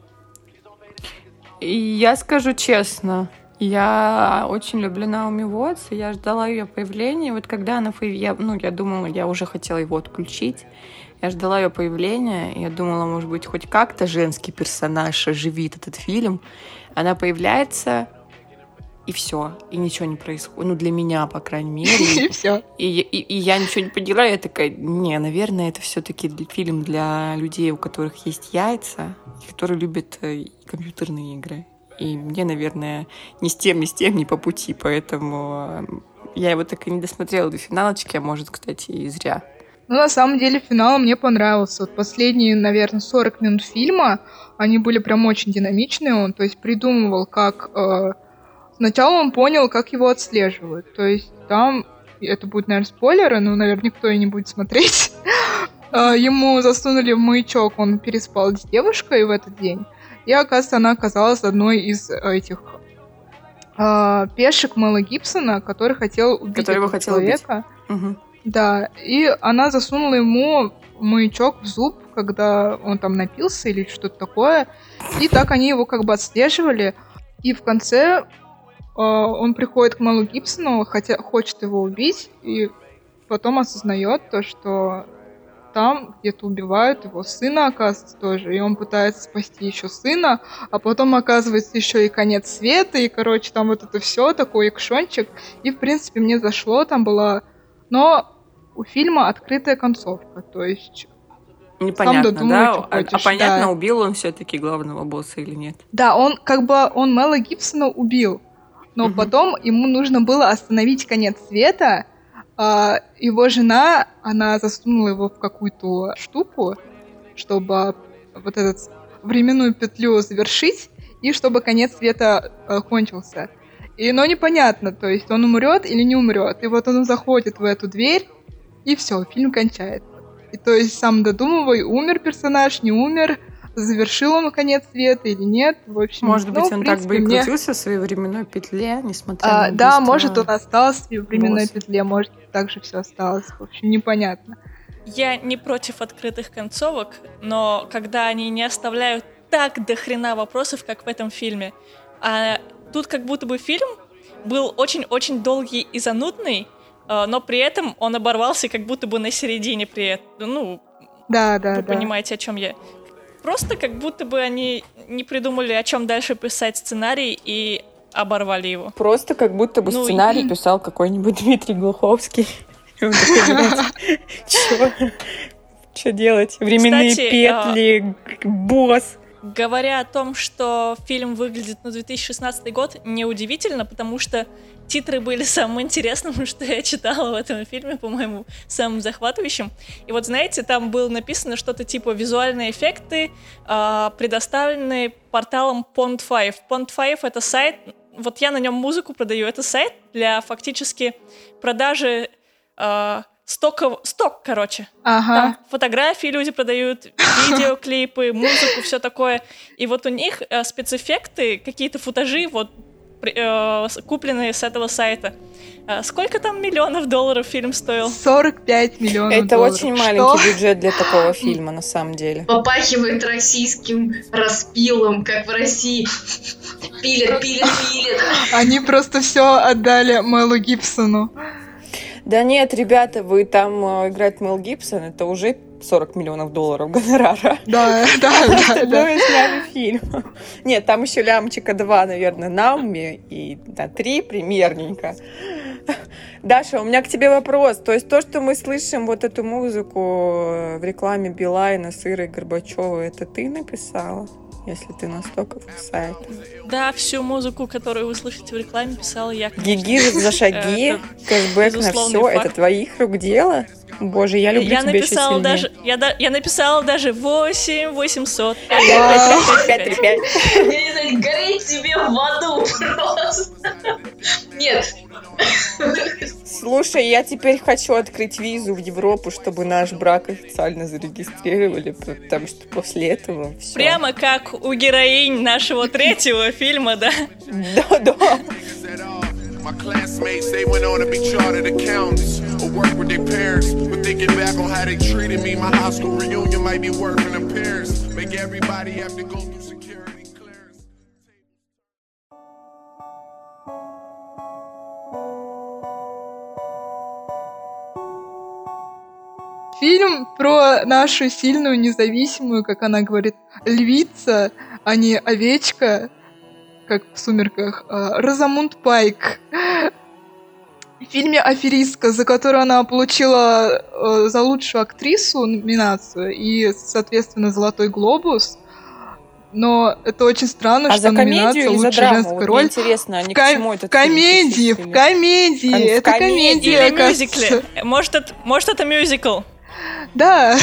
И Я скажу честно, я очень люблю Наоми Уотс, и я ждала ее появления. Вот когда она появилась, ну, я думала, я уже хотела его отключить. Я ждала ее появления, я думала, может быть, хоть как-то женский персонаж оживит этот фильм. Она появляется, и все, и ничего не происходит. Ну, для меня, по крайней мере. И все. И, и- и я ничего не поняла, я такая, не, наверное, это все-таки фильм для людей, у которых есть яйца, которые любят э, компьютерные игры. И мне, наверное, ни с тем, ни с тем не по пути, поэтому э, я его так и не досмотрела до финалочки, а может, кстати, и зря. Ну, на самом деле, финал мне понравился. Вот последние, наверное, 40 минут фильма, они были прям очень динамичные. Он, то есть, придумывал, как... э, Сначала он понял, как его отслеживают. То есть, там... Это будет, наверное, спойлеры, но, наверное, никто и не будет смотреть. Э, Ему засунули в маячок, он переспал с девушкой в этот день. И, оказывается, она оказалась одной из этих э, пешек Мэла Гибсона, который хотел убить этого хотел убить. человека. Да, и она засунула ему маячок в зуб, когда он там напился или что-то такое. И так они его как бы отслеживали. И в конце э, он приходит к Мэлу Гибсону, хотя хочет его убить, и потом осознает то, что там где-то убивают его сына, оказывается, тоже. И он пытается спасти еще сына, а потом оказывается еще и конец света, и, короче, там вот это все, такой экшончик. И, в принципе, мне зашло, там была... Но у фильма открытая концовка, то есть Непонятно, додумай, да? что А- А, хочешь, понятно, да. убил он все-таки главного босса или нет? Да, он как бы он Мела Гибсона убил, но Мгм. потом ему нужно было остановить конец света. а, его жена, она засунула его в какую-то штуку, чтобы вот этот временную петлю завершить и чтобы конец света э, кончился. И, но непонятно, то есть он умрет или не умрет. И вот он заходит в эту дверь, и все, фильм кончается. И то есть сам додумывай, умер персонаж, не умер, завершил он конец света или нет. В общем, Может ну, быть, он так бы принципе, и мне- крутился в своей временной петле, несмотря А, на да, может, он остался в временной босса. петле, может, так же все осталось. В общем, непонятно. Я не против открытых концовок, но когда они не оставляют так до хрена вопросов, как в этом фильме. А тут как будто бы фильм был очень-очень долгий и занудный, но при этом он оборвался как будто бы на середине при этом. Ну, Да, да, вы да. понимаете, о чем я. Просто как будто бы они не придумали, о чем дальше писать сценарий и оборвали его. Просто как будто бы Ну, и- сценарий писал какой-нибудь Дмитрий Глуховский. И? Чё делать? Временные Кстати, а, петли, босс. Говоря о том, что фильм выглядит на 2016 год, неудивительно, потому что титры были самым интересным, что я читала в этом фильме, по-моему, самым захватывающим. И вот, знаете, там было написано что-то типа «Визуальные эффекты а, предоставлены порталом Pond5». Pond5 — это сайт, вот я на нем музыку продаю, это сайт для фактически продажи а, стоков, сток, короче. Ага. Там фотографии люди продают, видеоклипы, музыку, все такое. И вот у них э, спецэффекты, какие-то футажи, вот э, купленные с этого сайта. А сколько там миллионов долларов фильм стоил? 45 миллионов Это долларов. очень Что? маленький бюджет для такого фильма, на самом деле. Попахивает российским распилом, как в России. Пилят, пилят, пилят. Они просто все отдали Мэлу Гибсону. Да нет, ребята, вы там э, играть Мел Гибсон, это уже 40 миллионов долларов гонорара. Да, да, да, да. и сняли фильм. Нет, там еще лямчика два, наверное, на уме, и на три примерненько. Даша, у меня к тебе вопрос. То есть то, что мы слышим вот эту музыку э, в рекламе Билайна с Ирой Горбачевой, это ты написала? Если ты настолько сайт. Да, всю музыку, которую вы слышите в рекламе, писала я. Гиги за шаги, кэшбэк на все, это твоих рук дело? Боже, я люблю Я тебя написала даже, я, да- я написала даже 8 800. Пять, три, пять. Я не знаю, гореть тебе в аду просто. Нет. Слушай, я теперь хочу открыть визу в Европу, чтобы наш брак официально зарегистрировали, потому что после этого все. Прямо как у героинь нашего третьего фильма, да? Да, да. My classmates, they went on to be chartered accountants or work with their parents. But thinking back on how they treated me, my high school reunion might be working in Paris. Make everybody have to go through security clearance. Фильм про нашу сильную, независимую, как она говорит, львица, а не овечка, как в «Сумерках», а, Розамунд Пайк. В фильме «Аферистка», за которую она получила э, за лучшую актрису номинацию и, соответственно, «Золотой глобус». Но это очень странно, А что за номинация или за «Лучшая драму? женская Вот роль» интересно, они в, к ко- чему в этот фильм комедии, в комедии, в это комедии комедия, Или мюзикле. Может, это, может, это мюзикл? Да,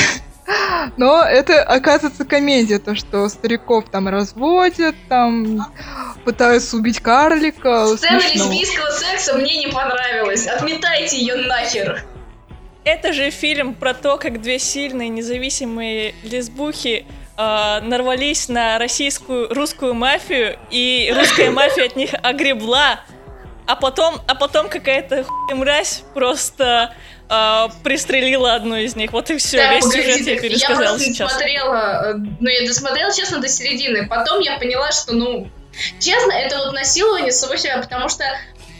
но это, оказывается, комедия, то, что стариков там разводят, там пытаются убить карлика. Сцена смешно. лесбийского секса мне не понравилась. Отметайте ее нахер. Это же фильм про то, как две сильные независимые лесбухи э, нарвались на российскую русскую мафию, и русская мафия от них огребла, а потом, а потом какая-то хуй мразь просто э, пристрелила одну из них. Вот и все, Так, весь сюжет я пересказала Я просто сейчас. смотрела, э, ну, я досмотрела, честно, до середины. Потом я поняла, что, ну, честно, это вот насилование самого себя, потому что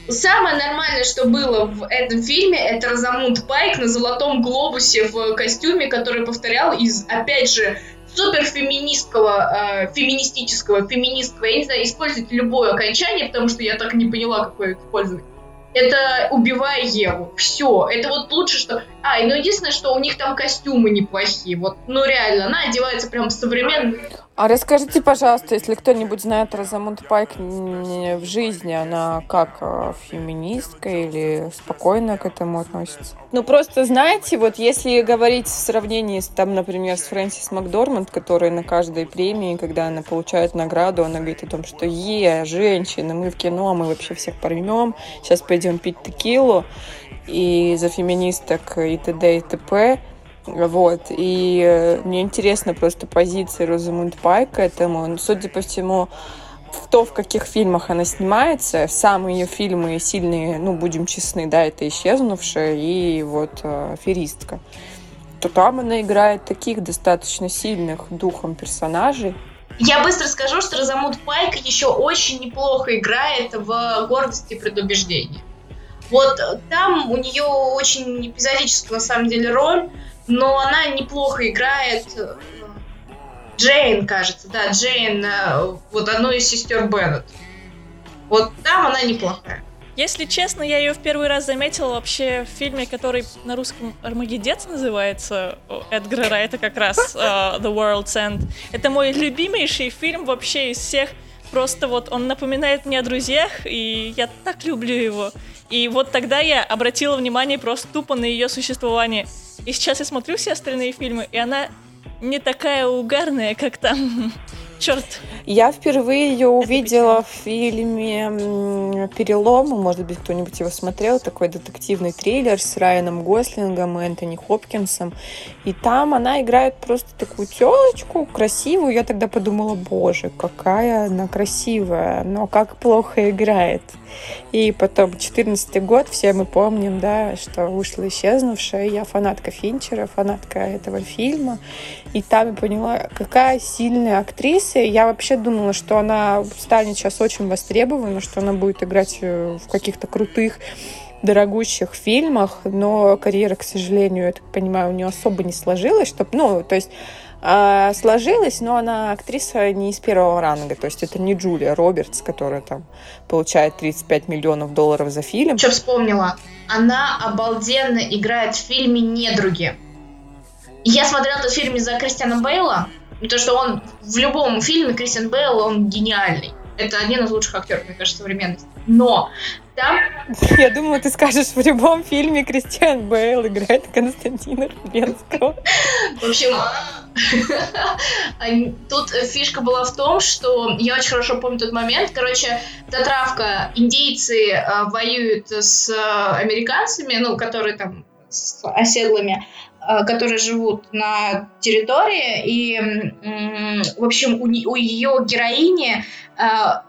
Самое нормальное, что было в этом фильме, это Розамунд Пайк на золотом глобусе в костюме, который повторял из, опять же, супер феминистского, э, феминистического, феминистского, я не знаю, используйте любое окончание, потому что я так и не поняла, какое использовать. Это убивая Еву. Все. Это вот лучше, что... А, и ну единственное, что у них там костюмы неплохие. Вот, ну реально, она одевается прям современно. А расскажите, пожалуйста, если кто-нибудь знает Розамунд Пайк в жизни, она как, э, феминистка или спокойно к этому относится? Ну, просто знаете, вот если говорить в сравнении с, там, например, с Фрэнсис Макдорманд, которая на каждой премии, когда она получает награду, она говорит о том, что е, женщины, мы в кино, мы вообще всех порвем, сейчас пойдем пить текилу, и за феминисток и т.д. и т.п. Вот. И э, мне интересна просто позиция Розамунд Пайк к этому. Ну, Судя по всему, в то, в каких фильмах она снимается, самые ее фильмы сильные, ну, будем честны, да, это «Исчезнувшая» и вот э, «Аферистка», то там она играет таких достаточно сильных духом персонажей. Я быстро скажу, что Розамунд Пайк еще очень неплохо играет в «Гордости и предубеждении». Вот э, там у нее очень эпизодическая, на самом деле, роль, но она неплохо играет. э, Джейн, кажется, да, Джейн, э, вот одну из сестер Беннет. Вот там она неплохая. Если честно, я ее в первый раз заметила вообще в фильме, который на русском «Армагеддец» называется, Эдгара Райта как раз, э, «The World's End». Это мой любимейший фильм вообще из всех. Просто вот он напоминает мне о друзьях, и я так люблю его. И вот тогда я обратила внимание просто тупо на ее существование. И сейчас я смотрю все остальные фильмы, и она не такая угарная, как там. Черт. Я впервые ее увидела в фильме «Перелом». Может быть, кто-нибудь его смотрел. Такой детективный триллер с Райаном Гослингом и Энтони Хопкинсом. И там она играет просто такую телочку красивую. Я тогда подумала, боже, какая она красивая, но как плохо играет. И потом, 14 год, все мы помним, да, что вышла «Исчезнувшая». Я фанатка Финчера, фанатка этого фильма. И там я поняла, какая сильная актриса. Я вообще думала, что она станет сейчас очень востребована, что она будет играть э, в каких-то крутых дорогущих фильмах, но карьера, к сожалению, я так понимаю, у нее особо не сложилась, чтобы, ну, то есть а, сложилась, но она актриса не из первого ранга, то есть это не Джулия Робертс, которая там получает 35 миллионов долларов за фильм. Что вспомнила? Она обалденно играет в фильме «Недруги». Я смотрела этот фильм из-за Кристиана Бейла, потому что он в любом фильме Кристиан Бейл, он гениальный. Это один из лучших актеров, мне кажется, современности. Но там Я думала, ты скажешь, в любом фильме Кристиан Бейл играет Константина Рубенского. В общем, тут фишка была в том, что я очень хорошо помню тот момент. Короче, затравка. Индейцы э, воюют с э, американцами, ну, которые там с оседлыми, которые живут на территории. И, в общем, у, ее героини э,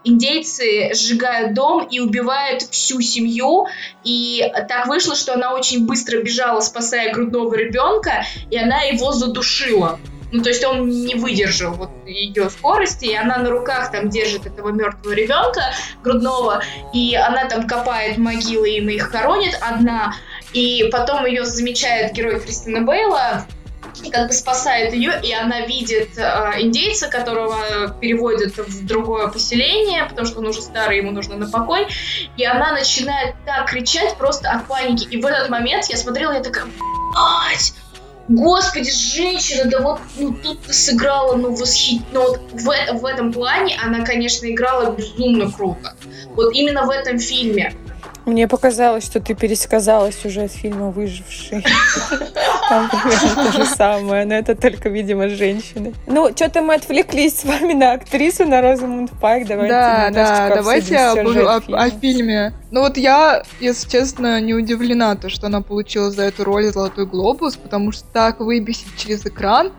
индейцы сжигают дом и убивают всю семью. И так вышло, что она очень быстро бежала, спасая грудного ребенка, и она его задушила. Ну, то есть он не выдержал вот ее скорости, и она на руках там держит этого мертвого ребенка грудного, и она там копает могилы, им их хоронит одна, и потом ее замечает герой Кристина Бейла, и как бы спасает ее, и она видит э, индейца, которого переводят в другое поселение, потому что он уже старый, ему нужно на покой, и она начинает так кричать просто от паники, и в этот момент я смотрела, я такая, «Блядь, Господи, женщина, да вот ну, тут ты сыграла, ну, восхитительно. Вот в, э- в этом плане она, конечно, играла безумно круто. Вот именно в этом фильме. Мне показалось, что ты пересказала сюжет фильма «Выживший». Там примерно то же самое, но это только, видимо, женщины. Ну, что-то мы отвлеклись с вами на актрису, на Розамунд Пайк. Давайте да, да, давайте об- о фильма. фильме. Ну вот я, если честно, не удивлена, то, что она получила за эту роль Золотой Глобус, потому что так выбесить через экран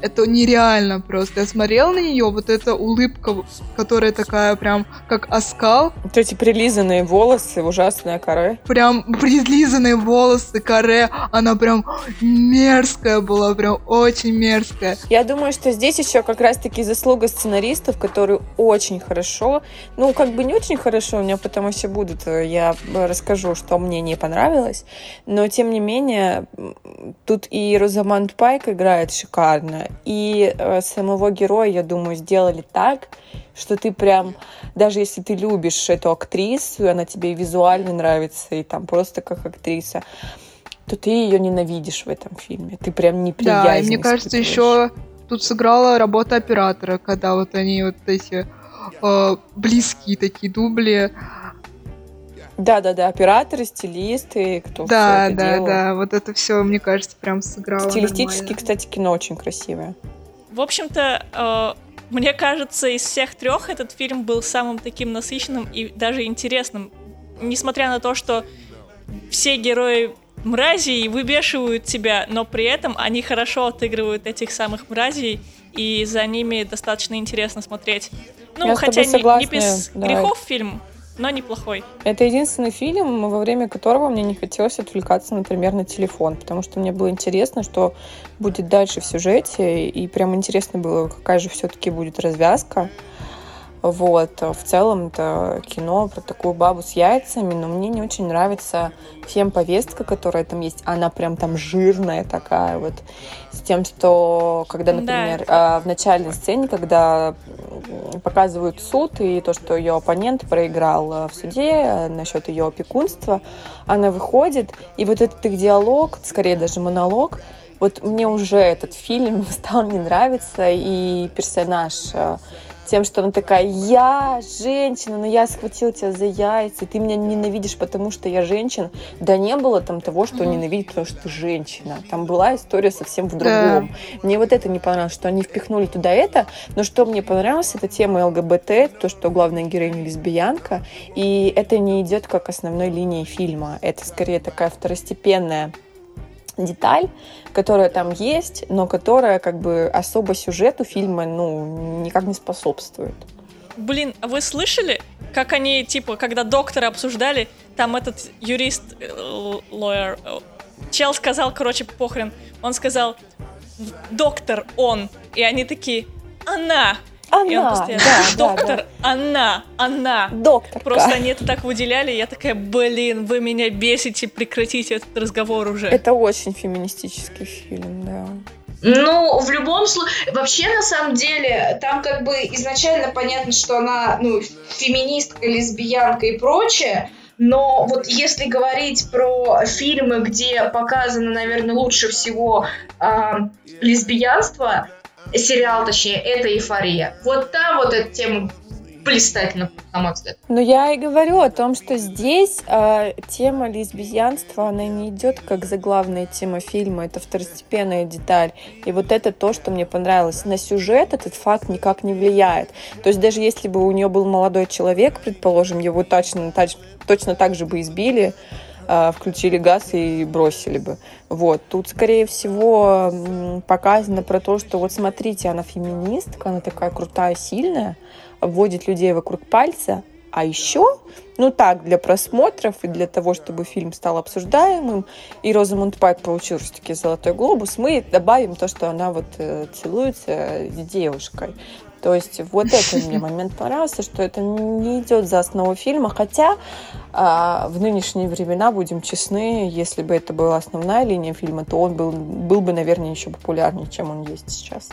это нереально просто. Я смотрела на нее, вот эта улыбка, которая такая прям как оскал, Вот эти прилизанные волосы, ужасная каре. прям прилизанные волосы, каре, она прям мерзкая была, прям очень мерзкая. Я думаю, что здесь еще как раз-таки заслуга сценаристов, которые очень хорошо, ну, как бы не очень хорошо, у меня потом еще будут, э, я расскажу, что мне не понравилось, но, тем не менее, тут и Розамонд Пайк играет шикарно, и э, самого героя, я думаю, сделали так, что ты прям, даже если ты любишь эту актрису, и она тебе и визуально нравится, и там просто как актриса, то ты ее ненавидишь в этом фильме. Ты прям неприязнь Да, и мне кажется, еще тут сыграла работа оператора, когда вот они вот эти э, близкие такие дубли. Да-да-да, операторы, стилисты, кто Да, всё это да, делал. да, вот это все, мне кажется, прям сыграло. Стилистически, нормально. кстати, кино очень красивое. В общем-то, э, мне кажется, из всех трех этот фильм был самым таким насыщенным и даже интересным. Несмотря на то, что все герои мразей и выбешивают тебя, но при этом они хорошо отыгрывают этих самых мразей, и за ними достаточно интересно смотреть. Ну, Я хотя не, не без да. грехов фильм, но неплохой. Это единственный фильм, во время которого мне не хотелось отвлекаться, например, на телефон, потому что мне было интересно, что будет дальше в сюжете, и прям интересно было, какая же все-таки будет развязка. Вот, в целом это кино про такую бабу с яйцами, но мне не очень нравится всем повестка, которая там есть. Она прям там жирная такая вот. С тем, что когда, Да, например, это- а, в начальной сцене, когда показывают суд и то, что ее оппонент проиграл а, в суде а, насчет ее опекунства, она выходит, и вот этот их диалог, скорее даже монолог, вот мне уже этот фильм стал не нравиться, и персонаж а, тем, что она такая, я женщина, но я схватила тебя за яйца, и ты меня ненавидишь, потому что я женщина. Да не было там того, что ненавидеть, потому что ты женщина. Там была история совсем в другом. Мне вот это не понравилось, что они впихнули туда это, но что мне понравилось, это тема ЛГБТ, то, что главная героиня лесбиянка, и это не идет как основной линии фильма. Это скорее такая второстепенная деталь, которая там есть, но которая как бы особо сюжету фильма ну никак не способствует. Блин, а вы слышали, как они, типа, когда доктора обсуждали, там этот юрист, э, лоер, э, чел сказал, короче, похрен, он сказал, доктор, он, и они такие, она, и он Она, постоянно, да, да, доктор, она, она. Доктор. Просто они это так выделяли, и я такая, блин, вы меня бесите, прекратите этот разговор уже. Это очень феминистический фильм, да. Ну, в любом случае, вообще, на самом деле, там как бы изначально понятно, что она, ну, феминистка, лесбиянка и прочее, но вот если говорить про фильмы, где показано, наверное, лучше всего а, лесбиянство, сериал, точнее, это «Эйфория». Вот там вот эта тема блистательно, на мой взгляд. Но я и говорю о том, что здесь э, тема лесбиянства, она не идет как заглавная тема фильма, это второстепенная деталь. И вот это то, что мне понравилось. На сюжет этот факт никак не влияет. То есть даже если бы у нее был молодой человек, предположим, его точно, точно так же бы избили, включили газ и бросили бы. Вот. Тут, скорее всего, показано про то, что вот смотрите, она феминистка, она такая крутая, сильная, вводит людей вокруг пальца, а еще, ну так, для просмотров и для того, чтобы фильм стал обсуждаемым, и Розамунд Пайк получил все-таки «Золотой глобус», мы добавим то, что она вот э, целуется с девушкой. То есть вот это мне момент понравился, что это не идет за основу фильма, хотя а, в нынешние времена, будем честны, если бы это была основная линия фильма, то он был, был бы, наверное, еще популярнее, чем он есть сейчас.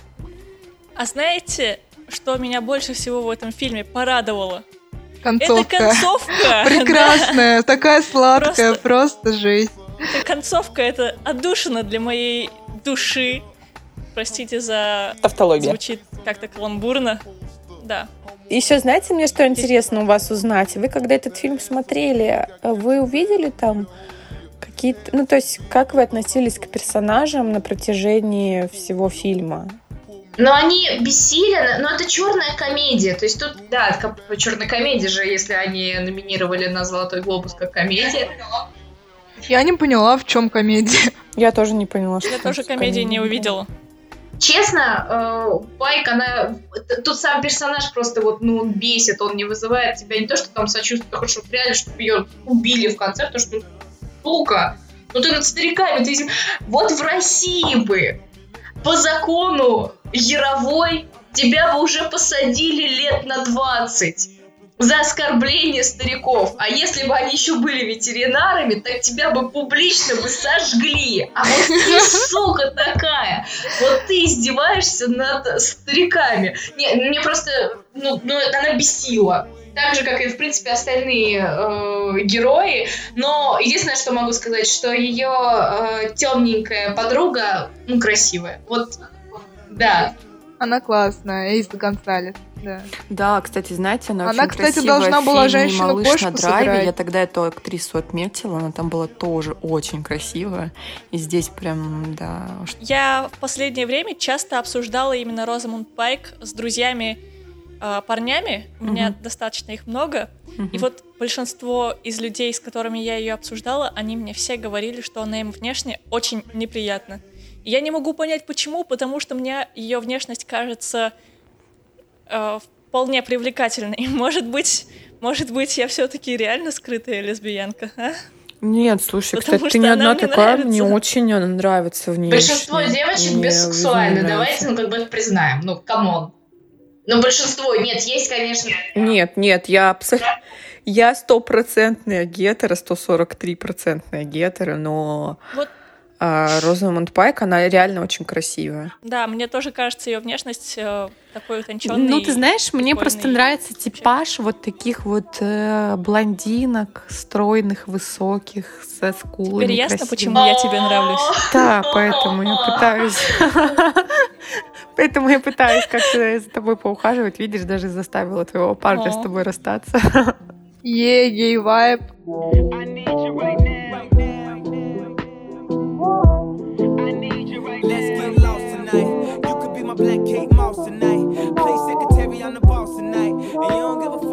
А знаете, что меня больше всего в этом фильме порадовало? Концовка. Это концовка. Прекрасная, такая сладкая, Просто- просто жесть. Эта концовка это отдушина для моей души. Простите за Тавтология. звучит как-то каламбурно. Да. Еще знаете, мне что интересно у вас узнать? Вы когда этот фильм смотрели, вы увидели там какие-то... Ну, то есть, как вы относились к персонажам на протяжении всего фильма? Но они бессилен, но это черная комедия. То есть тут, да, черная комедия же, если они номинировали на Золотой глобус как комедия. Я не поняла, в чем комедия. Я тоже не поняла, что Я тоже комедии не увидела. Честно, э, Пайк, она... Тут сам персонаж просто вот, ну, он бесит, он не вызывает тебя не то, что там сочувствие, а чтобы реально, чтобы ее убили в конце, потому что, ну, сука, ну ты над стариками, ты... Вот в России бы по закону Яровой тебя бы уже посадили лет на 20 за оскорбление стариков. А если бы они еще были ветеринарами, так тебя бы публично бы сожгли. А вот ты, сука такая, вот ты издеваешься над стариками. Не, мне просто, ну, ну, она бесила. Так же, как и, в принципе, остальные э, герои. Но единственное, что могу сказать, что ее э, темненькая подруга, ну, красивая. Вот, да. Она классная, Эйс Гонсалес. Да. Да, кстати, знаете, она, Она, очень кстати, красивая должна была фильме женщину-кошку «Малыш на драйве». сыграть. Я тогда эту актрису отметила, она там была тоже очень красивая. И здесь прям, да, Я в последнее время часто обсуждала именно Розамунд Пайк с друзьями э, парнями. У меня Мгм. достаточно их много. И Мгм. вот большинство из людей, с которыми я ее обсуждала, они мне все говорили, что она им внешне очень неприятна. И я не могу понять, почему, потому что мне ее внешность кажется э, вполне привлекательной. Может быть, может быть, я все-таки реально скрытая лесбиянка, а? Нет, слушай, Потому кстати, ты не одна мне такая, мне нравится. очень она нравится внешне. Большинство девочек Мне бисексуальны, давайте, ну, как бы это признаем. Ну, come on. Ну, большинство, нет, есть, конечно. Нет, нет, я абсолютно... Я стопроцентная гетера, 143-процентная гетера, но Вот а, Розамунд Пайк, она реально очень красивая. Да, мне тоже кажется ее внешность э, такой утонченной. Ну, ты знаешь, мне просто нравится типаж вот таких вот э, блондинок, стройных, высоких, со скулами Теперь ясно, красивыми. почему я тебе нравлюсь. Да, поэтому я пытаюсь... Поэтому я пытаюсь как-то за тобой поухаживать. Видишь, даже заставила твоего парня с тобой расстаться. Е, гей вайб. Let's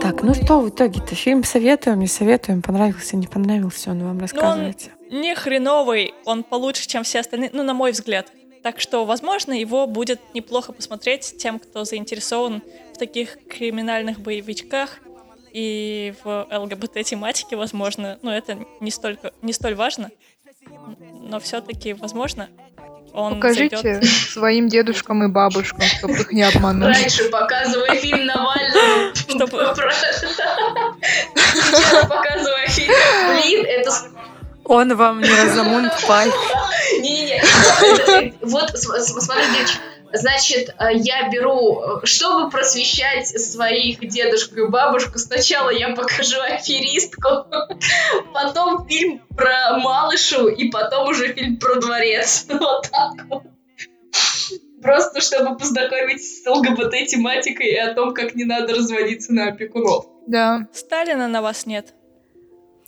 Так, ну что в итоге-то? Фильм советуем, не советуем? Понравился, не понравился? Он вам рассказывайте. Не хреновый, он получше, чем все остальные, ну, на мой взгляд. Так что, возможно, его будет неплохо посмотреть тем, кто заинтересован в таких криминальных боевичках и в ЛГБТ-тематике, возможно. Ну, это не, столько, не столь важно, но все-таки, возможно, он Покажите зайдет. своим дедушкам и бабушкам, чтобы их не обмануть. Раньше показывая фильм Навального, Чтобы- Сейчас показывая фильм, блин, это Он вам не Розамунд Пайк. Не-не-не. Вот, смотри, девочки. Значит, э, я беру, э, чтобы просвещать своих дедушку и бабушку, сначала я покажу аферистку, потом фильм про малышу, и потом уже фильм про дворец. Вот так вот. Просто чтобы познакомить с ЛГБТ-тематикой и о том, как не надо разводиться на опекунов. Да. Сталина на вас нет.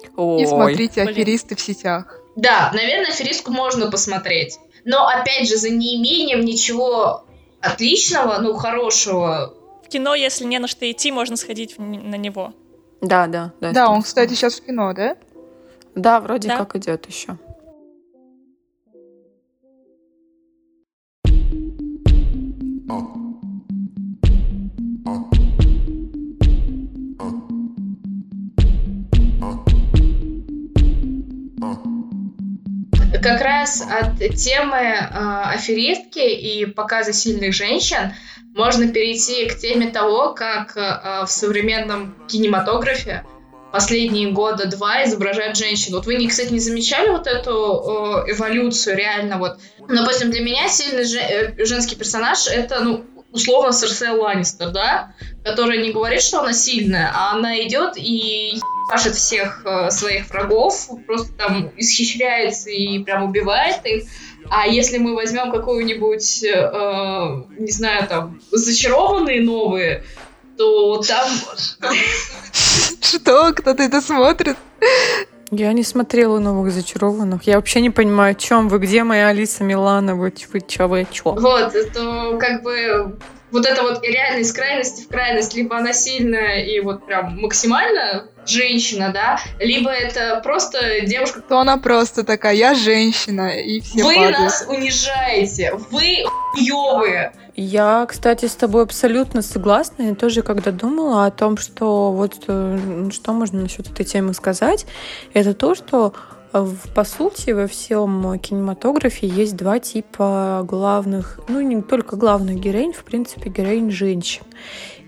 И Ой. смотрите блин. аферисты в сетях. Да, наверное, аферистку можно посмотреть. Но, опять же, за неимением ничего отличного, ну, хорошего, В кино, если не на что идти, можно сходить на него. Да, да, да. Да, он, кстати, сейчас в кино, да? Да, вроде Да. как идет еще. Как раз от темы э, аферистки и показа сильных женщин можно перейти к теме того, как э, в современном кинематографе последние года два изображают женщин. Вот вы, кстати, не замечали вот эту э, эволюцию реально вот? Ну, допустим, для меня сильный же- э, женский персонаж это, ну, условно, Серсея Ланнистер, да? Которая не говорит, что она сильная, а она идет и ебашит всех э, своих врагов, просто там исхищряется и прям убивает их. А если мы возьмем какую-нибудь, э, э, не знаю, там, зачарованные новые, то там... Что? Кто-то это смотрит? Я не смотрела новых зачарованных. Я вообще не понимаю, о чем вы, где моя Алиса Милана, вы, вы чё, вы чё? Вот, то как бы вот это вот реально из крайности в крайность, либо она сильная и вот прям максимально женщина, да, либо это просто девушка. То она просто такая, я женщина, и все Вы падают. нас унижаете, вы хуёвые. Я, кстати, с тобой абсолютно согласна. Я тоже, когда думала о том, что вот э, что можно насчет этой темы сказать, это то, что по сути во всем кинематографе есть два типа главных, ну не только главных героинь, в принципе, героинь женщин.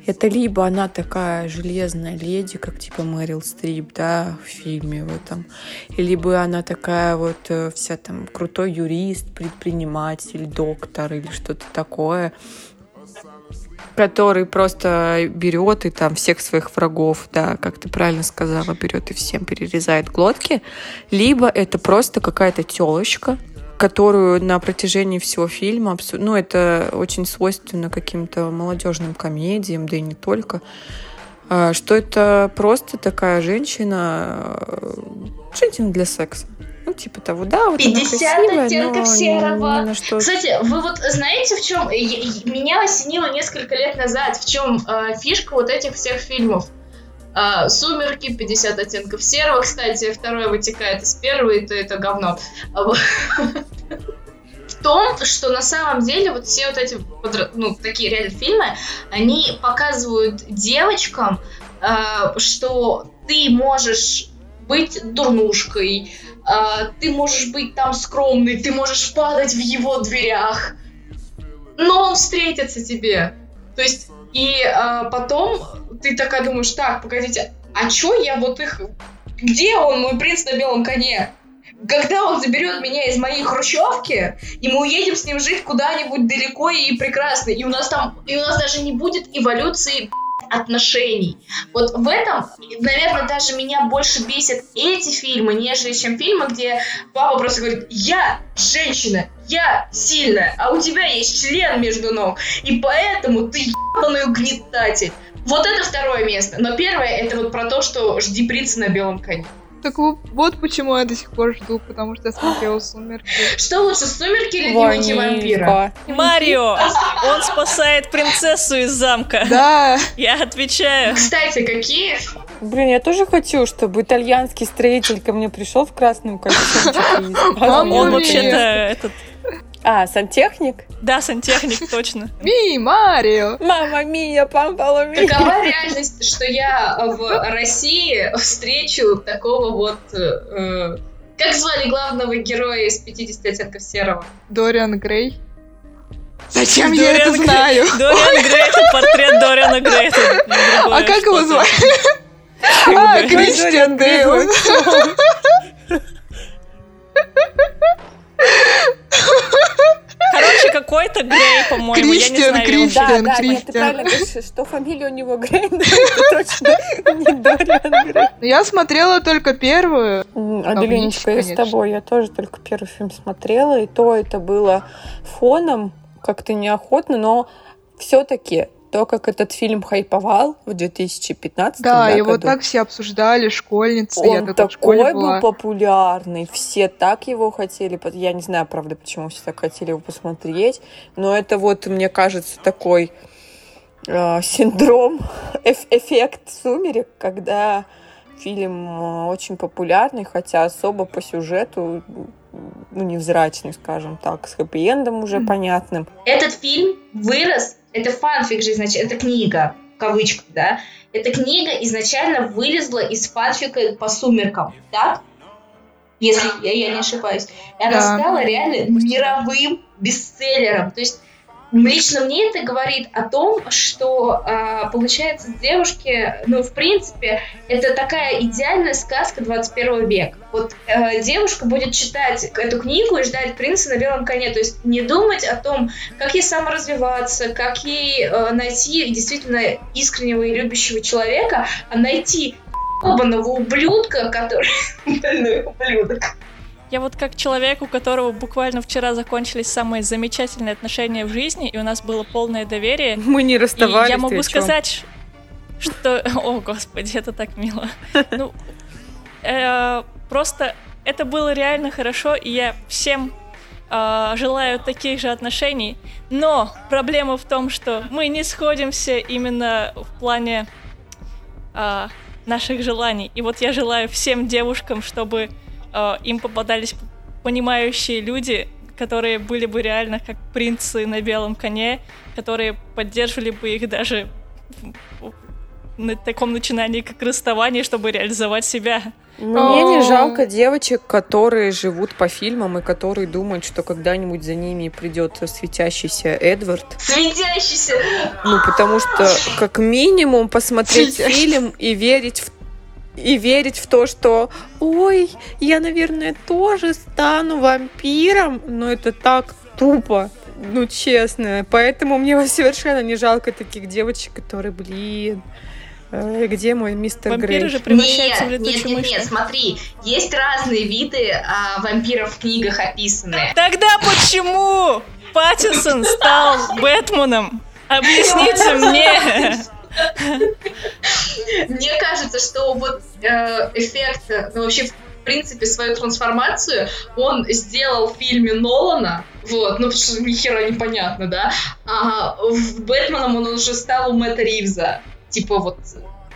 Это либо она такая железная леди, как типа Мэрил Стрип, да, в фильме в этом, либо она такая вот э, вся там крутой юрист, предприниматель, доктор или что-то такое, который просто берет и там всех своих врагов, да, как ты правильно сказала, берет и всем перерезает глотки, либо это просто какая-то телочка, которую на протяжении всего фильма, ну, это очень свойственно каким-то молодежным комедиям, да и не только, а, что это просто такая женщина, э, женщина для секса. Ну, типа того, да, вот она 50 красивая, оттенков но серого. ни на что Кстати, вы вот знаете, в чем меня осенило несколько лет назад, в чем э, фишка вот этих всех фильмов? А, Сумерки, 50 оттенков серого, кстати, второе вытекает из первого, и то это говно. А В том, что на самом деле вот все вот эти ну, такие реально фильмы, они показывают девочкам, а, что ты можешь быть дурнушкой, а, ты можешь быть там скромной, ты можешь падать в его дверях, но он встретится тебе. То есть, и а, потом ты такая думаешь, так, погодите, а чё я вот их... Где он, мой принц на белом коне? Когда он заберет меня из моей хрущевки, и мы уедем с ним жить куда-нибудь далеко и прекрасно, и у нас там, и у нас даже не будет эволюции отношений. Вот в этом, наверное, даже меня больше бесят эти фильмы, нежели чем фильмы, где папа просто говорит, я женщина, я сильная, а у тебя есть член между ног, и поэтому ты ебаный угнетатель. Вот это второе место. Но первое, это вот про то, что жди принца на белом коне. Так вот, вот почему я до сих пор жду, потому что я смотрела «Сумерки». Что лучше, сумерки или дневники вампира? Марио! Он спасает принцессу из замка. Да, Я отвечаю. Кстати, какие Блин, я тоже хочу, чтобы итальянский строитель ко мне пришел в красном костюмчике. Он вообще-то этот... А, сантехник? Да, сантехник, точно. Ми, Марио! Мама мия, пампала мия. Какова реальность, что я в России встречу такого вот... э, как звали главного героя из 50 оттенков серого? Дориан Грей. Зачем я это Дориан Грей- знаю? Дориан Грей, это портрет Дориана Грея. это другое А как его звали? А. Кристиан Бейл. Короче, какой-то Грей, по-моему, я не Кристиан, знаю. Кристиан. Да, да, нет, ты Кристиан. правильно говоришь, что фамилия у него Грей, но это точно не Дориан Грей. Я смотрела только первую. Аделиночка, я с тобой, я тоже только первый фильм смотрела, и то это было фоном, как-то неохотно, но все-таки то, как этот фильм хайповал в 2015 Да, его году, так все обсуждали, школьницы. я он школе такой была. был популярный, все так его хотели, я не знаю, правда, почему все так хотели его посмотреть, но это вот, мне кажется, такой э, синдром, эф- эффект сумерек, когда фильм э, очень популярный, хотя особо по сюжету ну, невзрачный, скажем так, с хэппи-эндом уже Мгм. понятным. Этот фильм вырос, это фанфик же изначально, это книга, в кавычках, да? Эта книга изначально вылезла из фанфика по сумеркам, так? Если я, я не ошибаюсь. И она Да. стала реально мировым бестселлером. То есть лично мне это говорит о том, что а, получается девушки, ну, в принципе, это такая идеальная сказка 21 века. Вот э, девушка будет читать эту книгу и ждать принца на белом коне, то есть не думать о том, как ей саморазвиваться, как ей э, найти действительно искреннего и любящего человека, а найти ебаного ублюдка, который... Больной ублюдок. Я вот как человек, у которого буквально вчера закончились самые замечательные отношения в жизни, и у нас было полное доверие. Мы не И расставались. я ты могу сказать, что... О, господи, это так мило. Ну, э, просто это было реально хорошо, и я всем э, желаю таких же отношений. Но проблема в том, что мы не сходимся именно в плане э, наших желаний. И вот я желаю всем девушкам, чтобы э, им попадались понимающие люди, которые были бы реально как принцы на белом коне, которые поддерживали бы их даже на таком начинании, как расставание, чтобы реализовать себя. Мне не жалко девочек, которые живут по фильмам и которые думают, что когда-нибудь за ними придет светящийся Эдвард. Светящийся. Ну, потому что, как минимум, посмотреть фильм и верить в и верить в то, что ой, я, наверное, тоже стану вампиром, но это так тупо. Ну, честно. Поэтому мне совершенно не жалко таких девочек, которые, блин, э, где мой мистер Вампиры Грей? же превращаются в Нет, нет, летучую нет, мышь. нет, смотри, есть разные виды а, вампиров в книгах описаны. Тогда почему Паттинсон стал Бэтменом? Объясните мне. Мне кажется, что вот э, эффект, ну вообще в принципе свою трансформацию он сделал в фильме Нолана, вот, ну потому что ни хера непонятно, да, а в Бэтменом он уже стал у Мэтта Ривза, типа вот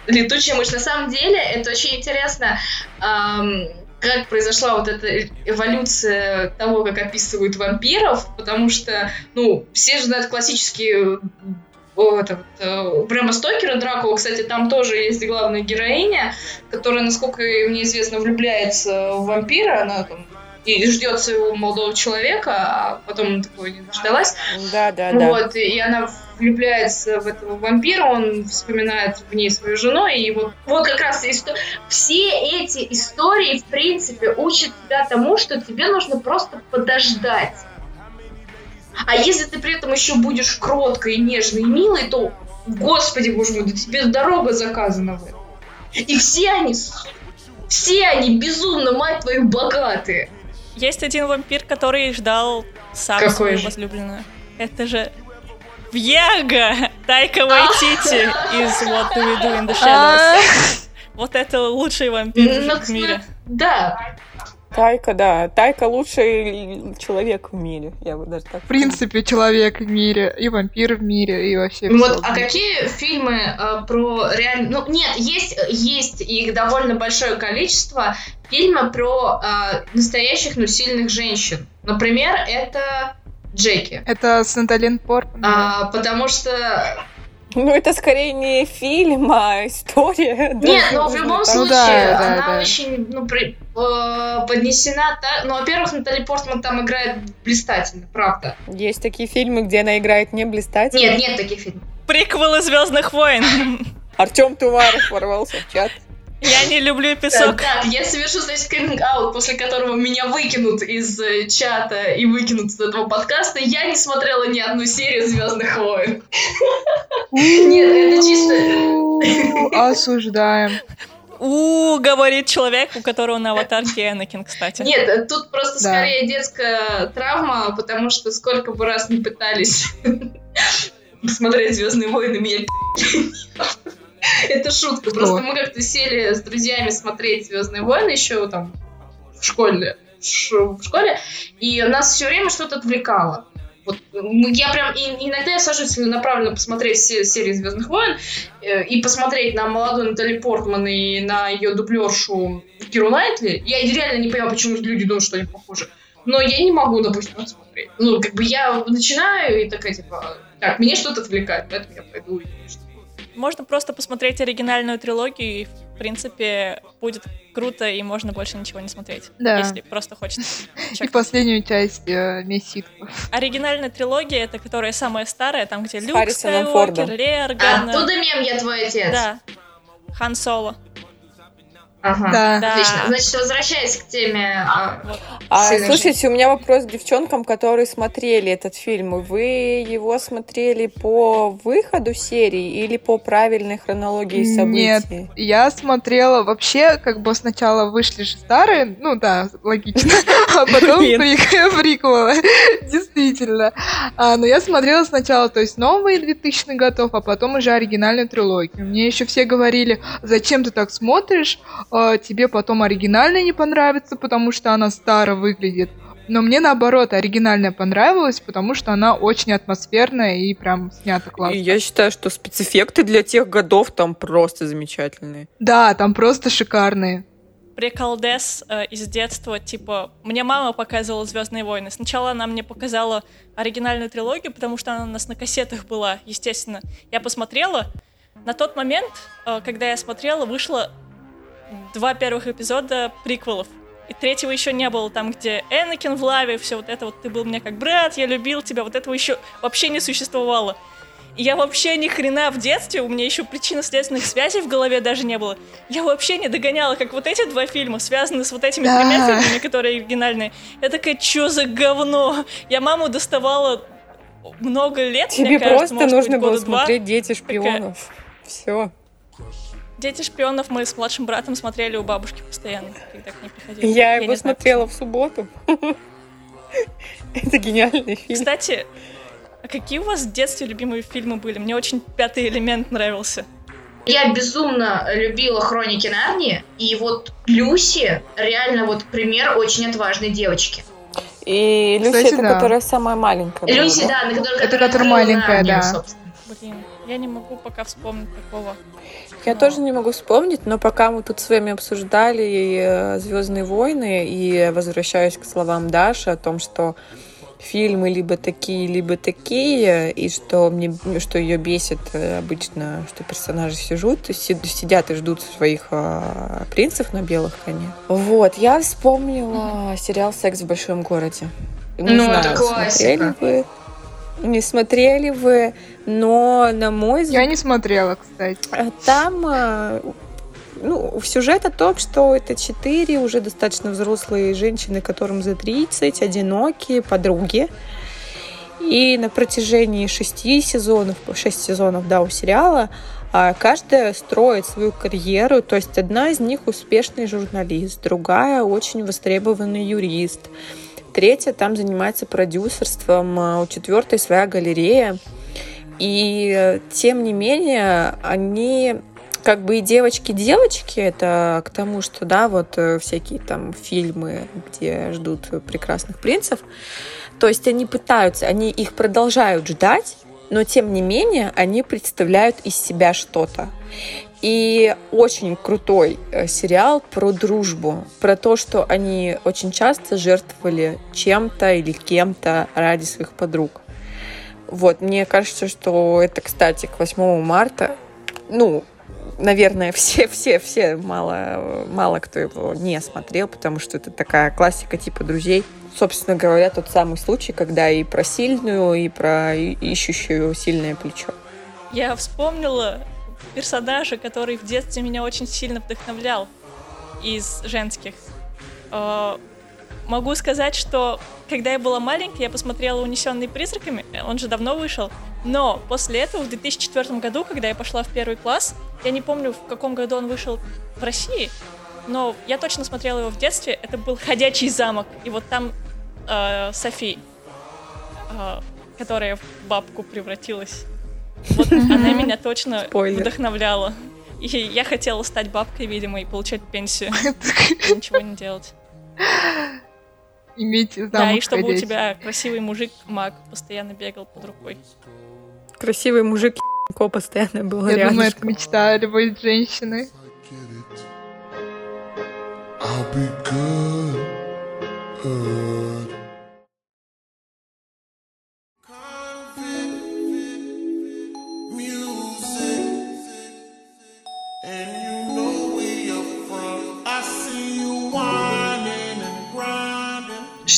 летучая мышь. На самом деле это очень интересно, ам, как произошла вот эта эволюция того, как описывают вампиров, потому что, ну, все же знают классические вот, э, Брэма Стокера, Дракула, кстати, там тоже есть главная героиня, которая, насколько мне известно, влюбляется в вампира, она там и ждет своего молодого человека, а потом такого не дождалась. Да, да, да. Вот, и она влюбляется в этого вампира, он вспоминает в ней свою жену, и вот, вот как раз исто- все эти истории, в принципе, учат тебя тому, что тебе нужно просто подождать. А если ты при этом еще будешь кроткой, нежной, и милой, то, господи боже мой, да тебе дорога заказана в этом. И все они, все они безумно, мать твою, богатые. Есть один вампир, который ждал сам Какой свою же? возлюбленную. Это же Вьяга! Тайка Вайтити из What Do We Do in the А, Shadows. Вот это лучший вампир Ну, в мире. Да, Тайка, да. Тайка лучший человек в мире. Я бы даже так В принципе, человек в мире, и вампир в мире, и вообще Вот, всё. а какие фильмы э, про реально... Ну, нет, есть, есть их довольно большое количество фильмы про э, настоящих, но сильных женщин. Например, это Джеки. Это с Наталин Портман. А, потому что... Ну, это скорее не фильм, а история. Нет, даже, но в можно любом так. Ну случае, да, да, она да. очень ну, при- э, поднесена так... Ну, во-первых, Натали Портман там играет блистательно, правда. Есть такие фильмы, где она играет не блистательно. Нет, нет таких фильмов. Приквелы Звездных войн. Артем Туваров ворвался в чат. Я не люблю песок. так, я совершу, значит, комминг-аут, после которого меня выкинут из э, чата и выкинут из этого подкаста. Я не смотрела ни одну серию Звездных войн. Нет, это чисто... Осуждаем. У, говорит человек, у которого на аватарке Энакин, кстати. Нет, тут просто Да. скорее детская травма, потому что сколько бы раз не пытались посмотреть Звездные войны, меня Это шутка. Просто мы как-то сели с друзьями смотреть Звездные войны еще там в школе. В школе, и нас все время что-то отвлекало. Вот, я прям и- иногда я сажусь целенаправленно посмотреть все серии Звездных войн э, и посмотреть на молодую Натали Портман и на ее дублершу Киру Найтли. Я реально не понимаю, почему люди думают, что они похожи. Но я не могу, допустим, смотреть. Ну, как бы я начинаю и такая, типа, так, меня что-то отвлекает, поэтому я пойду и Можно просто посмотреть оригинальную трилогию, и, в принципе, будет круто, и можно больше ничего не смотреть. Да. Если просто хочется. И последнюю часть э, Месситку. Оригинальная трилогия, это которая самая старая, там, где Люк Скайуокер. Лерган. Оттуда мем «Я твой отец». Да. Хан Соло. Ага. Да. Да. Отлично. Значит, возвращаясь к теме... а, А, слушайте, у меня вопрос к девчонкам, которые смотрели этот фильм. Вы его смотрели по выходу серии или по правильной хронологии Нет, событий? я смотрела вообще, как бы сначала вышли же старые, ну да, логично, а потом приквелы, действительно. А, но я смотрела сначала, то есть новые 2000 годов, а потом уже оригинальную трилогию. Мне еще все говорили, зачем ты так смотришь, А, тебе потом оригинальная не понравится, потому что она старо выглядит. Но мне наоборот оригинальная понравилась, потому что она очень атмосферная и прям снята классно. И я считаю, что спецэффекты для тех годов там просто замечательные. Да, там просто шикарные. приколдес э, из детства, типа, мне мама показывала Звездные войны. Сначала она мне показала оригинальную трилогию, потому что она у нас на кассетах была, естественно. Я посмотрела. На тот момент, э, когда я смотрела, вышло два первых эпизода приквелов. И третьего еще не было, там, где Энакин в лаве, все вот это вот, ты был мне как брат, я любил тебя, вот этого еще вообще не существовало. И я вообще ни хрена в детстве, у меня еще причинно-следственных связей в голове даже не было. Я вообще не догоняла, как вот эти два фильма связаны с вот этими Да. тремя фильмами, которые оригинальные. Я такая, что за говно? Я маму доставала много лет, Тебе кажется, просто нужно быть, было смотреть «Дети шпионов». Все. Дети шпионов мы с младшим братом смотрели у бабушки постоянно, когда к ней приходили. Я его не знаю, смотрела в субботу. Это гениальный фильм. Кстати, а какие у вас в детстве любимые фильмы были? Мне очень «Пятый элемент» нравился. Я безумно любила хроники Нарнии, и вот Люси реально вот пример очень отважной девочки. И Люси, Кстати, это да. которая самая маленькая. была, Люси, да? да, на которой, Это которая которая маленькая, Нарнию, да. собственно. Блин, я не могу пока вспомнить такого. Я тоже не могу вспомнить, но пока мы тут с вами обсуждали Звездные войны и возвращаюсь к словам Даши о том, что фильмы либо такие, либо такие, и что мне, что ее бесит э, обычно, что персонажи сижут, си- сидят и ждут своих а, принцев на белых коне. Вот, я вспомнила сериал «Секс в большом городе». Не Ну, знаю, это классика. вы, не смотрели вы, но на мой взгляд Я не смотрела, кстати. а Там э, ну, сюжет о том, что это четыре уже достаточно взрослые женщины, которым за 30, одинокие, подруги. И на протяжении шести сезонов, шесть сезонов, да, у сериала, а, каждая строит свою карьеру. То есть одна из них успешный журналист, другая очень востребованный юрист, третья там занимается продюсерством, а у четвертой своя галерея. И э, тем не менее, они как бы и девочки-девочки, это к тому, что, да, вот э, всякие там фильмы, где ждут прекрасных принцев, то есть они пытаются, они их продолжают ждать, но тем не менее они представляют из себя что-то. И очень крутой э, сериал про дружбу, про то, что они очень часто жертвовали чем-то или кем-то ради своих подруг. Вот, мне кажется, что это, кстати, к 8 марта, ну, наверное, все, все, все, мало, мало кто его не смотрел, потому что это такая классика типа друзей. Собственно говоря, тот самый случай, когда и про сильную, и про ищущую сильное плечо. Я вспомнила персонажа, который в детстве меня очень сильно вдохновлял из женских. Э, Могу сказать, что когда я была маленькая, я посмотрела «Унесенные призраками», он же давно вышел, но после этого, в 2004 году, когда я пошла в первый класс, я не помню, в каком году он вышел в России, но я точно смотрела его в детстве, это был «Ходячий замок», и вот там э, Софи, э, которая в бабку превратилась. Вот она меня точно Спойлер. вдохновляла. И я хотела стать бабкой, видимо, и получать пенсию. И ничего не делать. Иметь замок Да, и чтобы у ходячий. тебя красивый мужик маг постоянно бегал под рукой. Красивый мужик постоянно был Я думаю, это рядышком. мечта любой женщины. I'll be good. good.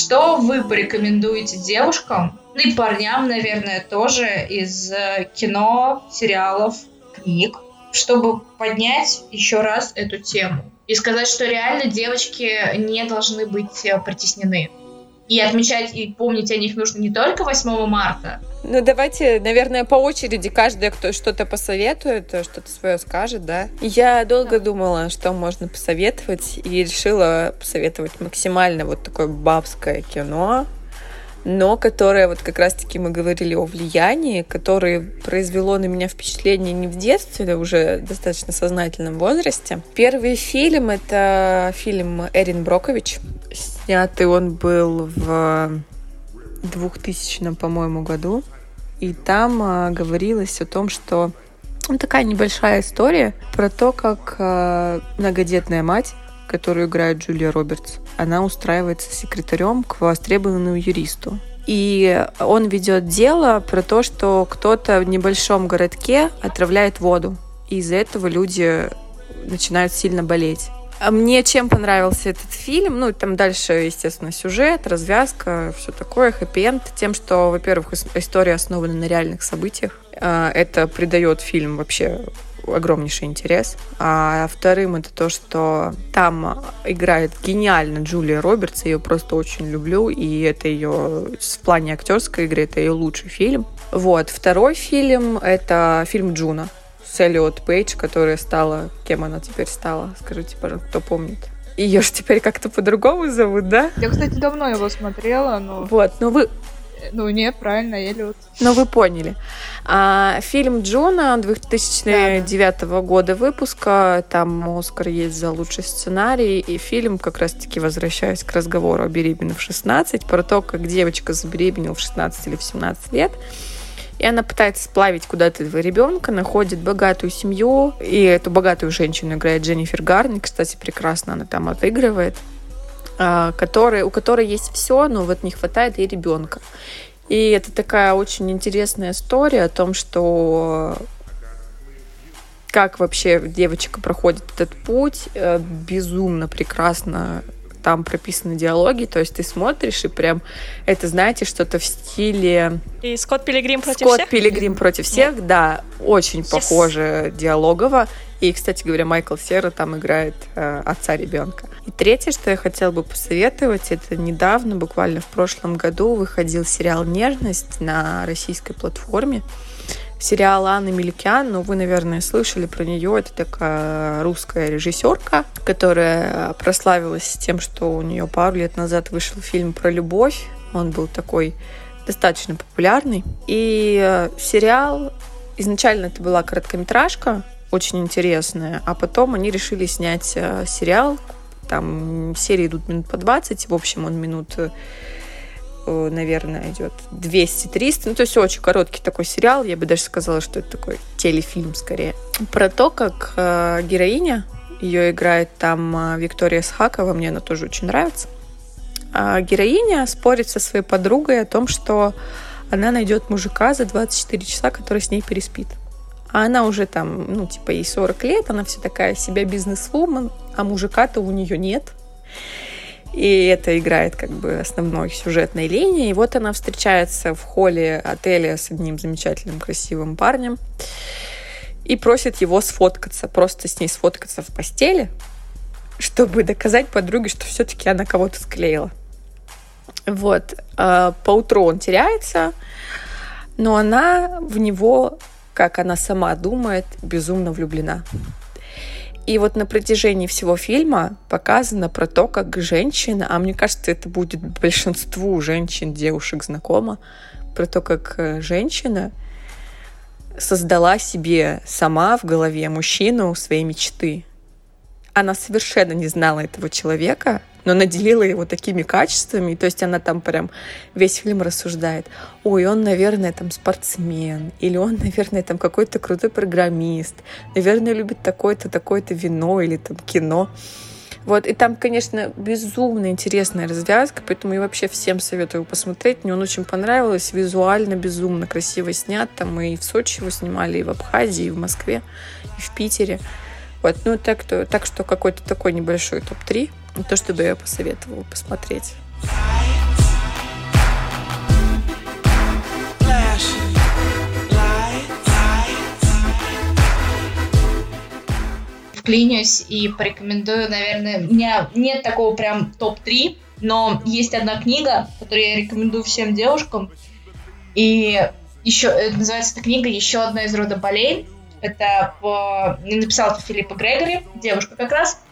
Что вы порекомендуете девушкам, ну и парням, наверное, тоже из э, кино, сериалов, книг, чтобы поднять еще раз эту тему и сказать, что реально девочки не должны быть э, притеснены. И отмечать и помнить о них нужно не только 8 марта. Ну, давайте, наверное, по очереди каждая, кто что-то посоветует, что-то свое скажет, да. Я долго думала, что можно посоветовать, и решила посоветовать максимально вот такое бабское кино, но которое, вот как раз-таки мы говорили о влиянии, которое произвело на меня впечатление не в детстве, а уже достаточно сознательном возрасте. Первый фильм — это фильм Эрин Брокович Снятый он был в 2000, по-моему, году. И там а, говорилось о том, что ну, такая небольшая история про то, как а, многодетная мать, которую играет Джулия Робертс, она устраивается секретарем к востребованному юристу. И он ведет дело про то, что кто-то в небольшом городке отравляет воду. И из-за этого люди начинают сильно болеть. А мне чем понравился этот фильм? Ну, там дальше, естественно, сюжет, развязка, все такое, хэппи-энд. Тем, что, во-первых, ис- история основана на реальных событиях. А, Это придает фильм вообще огромнейший интерес. А вторым это то, что там играет гениально Джулия Робертс. Я ее просто очень люблю. И это ее в плане актерской игры, это ее лучший фильм. Вот. Второй фильм это фильм «Джуно» с Эллиот Пейдж, которая стала... Кем она теперь стала? Скажите, пожалуйста, кто помнит? Ее же теперь как-то по-другому зовут, да? Я, кстати, давно его смотрела, но... Вот, ну вы, Ну, нет, правильно, Эллиот. ну вы поняли. А, фильм «Джуно» 2009 года выпуска, там Оскар есть за лучший сценарий, и фильм, как раз-таки возвращаясь к разговору о беременных в 16, про то, как девочка забеременела в 16 или в 17 лет, и она пытается сплавить куда-то этого ребенка, находит богатую семью, и эту богатую женщину играет Дженнифер Гарни, кстати, прекрасно она там отыгрывает, а, которая, у которой есть все, но вот не хватает ей ребенка. И это такая очень интересная история о том, что как вообще девочка проходит этот путь, э, безумно прекрасно там прописаны диалоги, то есть ты смотришь и прям это, знаете, что-то в стиле И Скотт Пилигрим против Скотт всех? Пилигрим против всех, да, очень Yes. похоже диалогово. И, кстати говоря, Майкл Сера там играет э, отца ребенка. И третье, что я хотела бы посоветовать, это недавно, буквально в прошлом году, выходил сериал «Нежность» на российской платформе. Сериал Анны Меликян, ну, вы, наверное, слышали про нее. Это такая русская режиссерка, которая прославилась тем, что у нее пару лет назад вышел фильм про любовь. Он был такой достаточно популярный. И э, сериал, изначально это была короткометражка, очень интересная, а потом они решили снять э, сериал. Там серии идут минут по 20, в общем, он минут э, э, наверное, идет 200-300. Ну, то есть очень короткий такой сериал. Я бы даже сказала, что это такой телефильм скорее. Про то, как героиня, ее играет там Виктория Схакова, мне она тоже очень нравится. А героиня спорит со своей подругой о том, что она найдет мужика за 24 часа, который с ней переспит. А она уже там, ну, типа, ей 40 лет, она вся такая себя бизнес-вумен, а мужика-то у нее нет. И это играет как бы основной сюжетной линией. И вот она встречается в холле отеля с одним замечательным красивым парнем и просит его сфоткаться, просто с ней сфоткаться в постели, чтобы доказать подруге, что все-таки она кого-то склеила. Вот. А Поутру он теряется, но она в него, как она сама думает, безумно влюблена. И вот на протяжении всего фильма показано про то, как женщина, а мне кажется, это будет большинству женщин, девушек знакомо, про то, как э, женщина создала себе сама в голове мужчину своей мечты. Она совершенно не знала этого человека, но наделила его такими качествами. То есть она там прям весь фильм рассуждает. Ой, он, наверное, там спортсмен. Или он, наверное, там какой-то крутой программист. Наверное, любит такое-то, такое-то вино или там кино. Вот, и там, конечно, безумно интересная развязка, поэтому я вообще всем советую посмотреть. Мне он очень понравился, визуально безумно красиво снят. Там мы и в Сочи его снимали, и в Абхазии, и в Москве, и в Питере. Вот, ну так, то, так что какой-то такой небольшой топ-3, то, чтобы я посоветовала посмотреть. вклинюсь и порекомендую, наверное, у меня нет такого прям топ-3, но есть одна книга, которую я рекомендую всем девушкам, и еще э, называется эта книга «Еще одна из рода болей». Это по... написал это Филиппа Грегори, девушка как раз.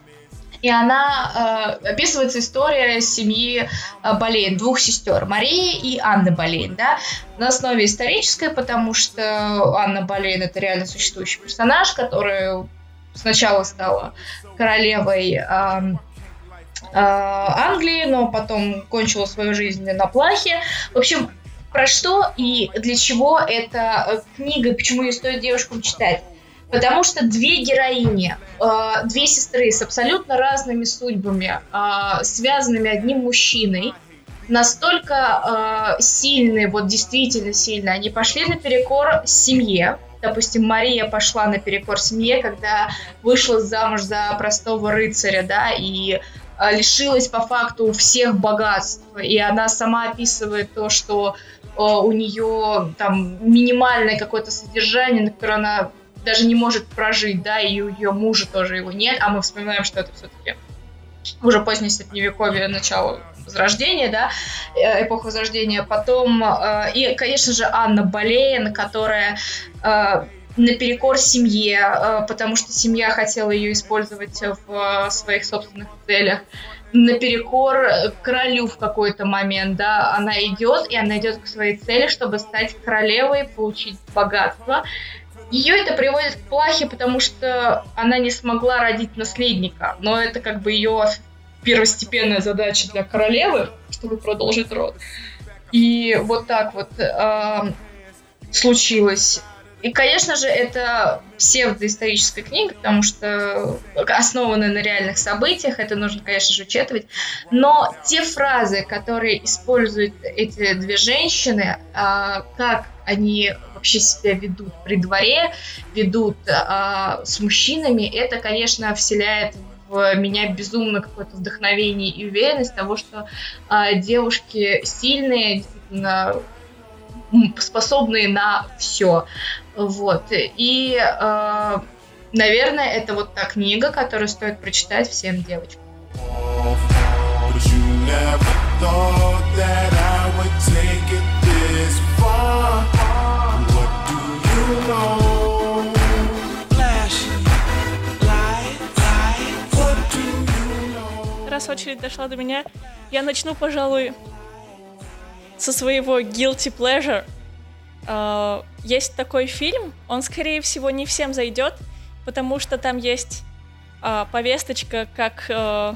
И она э, описывается история семьи э, Болейн, двух сестер, Марии и Анны Болейн, да, на основе исторической, потому что Анна Болейн это реально существующий персонаж, который сначала стала королевой эм, э, Англии, но потом кончила свою жизнь на плахе. В общем, про что и для чего эта э, книга, почему ее стоит девушкам читать? Потому что две героини, э, две сестры с абсолютно разными судьбами, э, связанными одним мужчиной, настолько э, сильные, вот действительно сильные, они пошли наперекор семье. Допустим, Мария пошла наперекор семье, когда вышла замуж за простого рыцаря, да, и э, лишилась по факту всех богатств. И она сама описывает то, что э, у нее там минимальное какое-то содержание, на которое она даже не может прожить, да, и у ее мужа тоже его нет, а мы вспоминаем, что это все-таки уже позднее средневековье, начало Возрождения, да, э, эпоха Возрождения. Потом, э, и, конечно же, Анна Болейн, которая э, наперекор семье, э, потому что семья хотела ее использовать в э, своих собственных целях. Наперекор э, королю в какой-то момент, да, она идет, и она идет к своей цели, чтобы стать королевой, получить богатство. Ее это приводит к плахе, потому что она не смогла родить наследника, но это как бы ее первостепенная задача для королевы, чтобы продолжить род. И вот так вот э, случилось. И, конечно же, это псевдоисторическая книга, потому что основанная на реальных событиях, это нужно, конечно же, учитывать. Но те фразы, которые используют эти две женщины, э, как они вообще себя ведут при дворе, ведут э, с мужчинами, это, конечно, вселяет в меня безумно какое-то вдохновение и уверенность того, что э, девушки сильные, действительно способные на все. Вот. И, э, наверное, это вот та книга, которую стоит прочитать всем девочкам. Thought that I would take Раз очередь дошла до меня, я начну, пожалуй, со своего guilty pleasure. Э, Есть такой фильм, он, скорее всего, не всем зайдет, потому что там есть э, повесточка как э,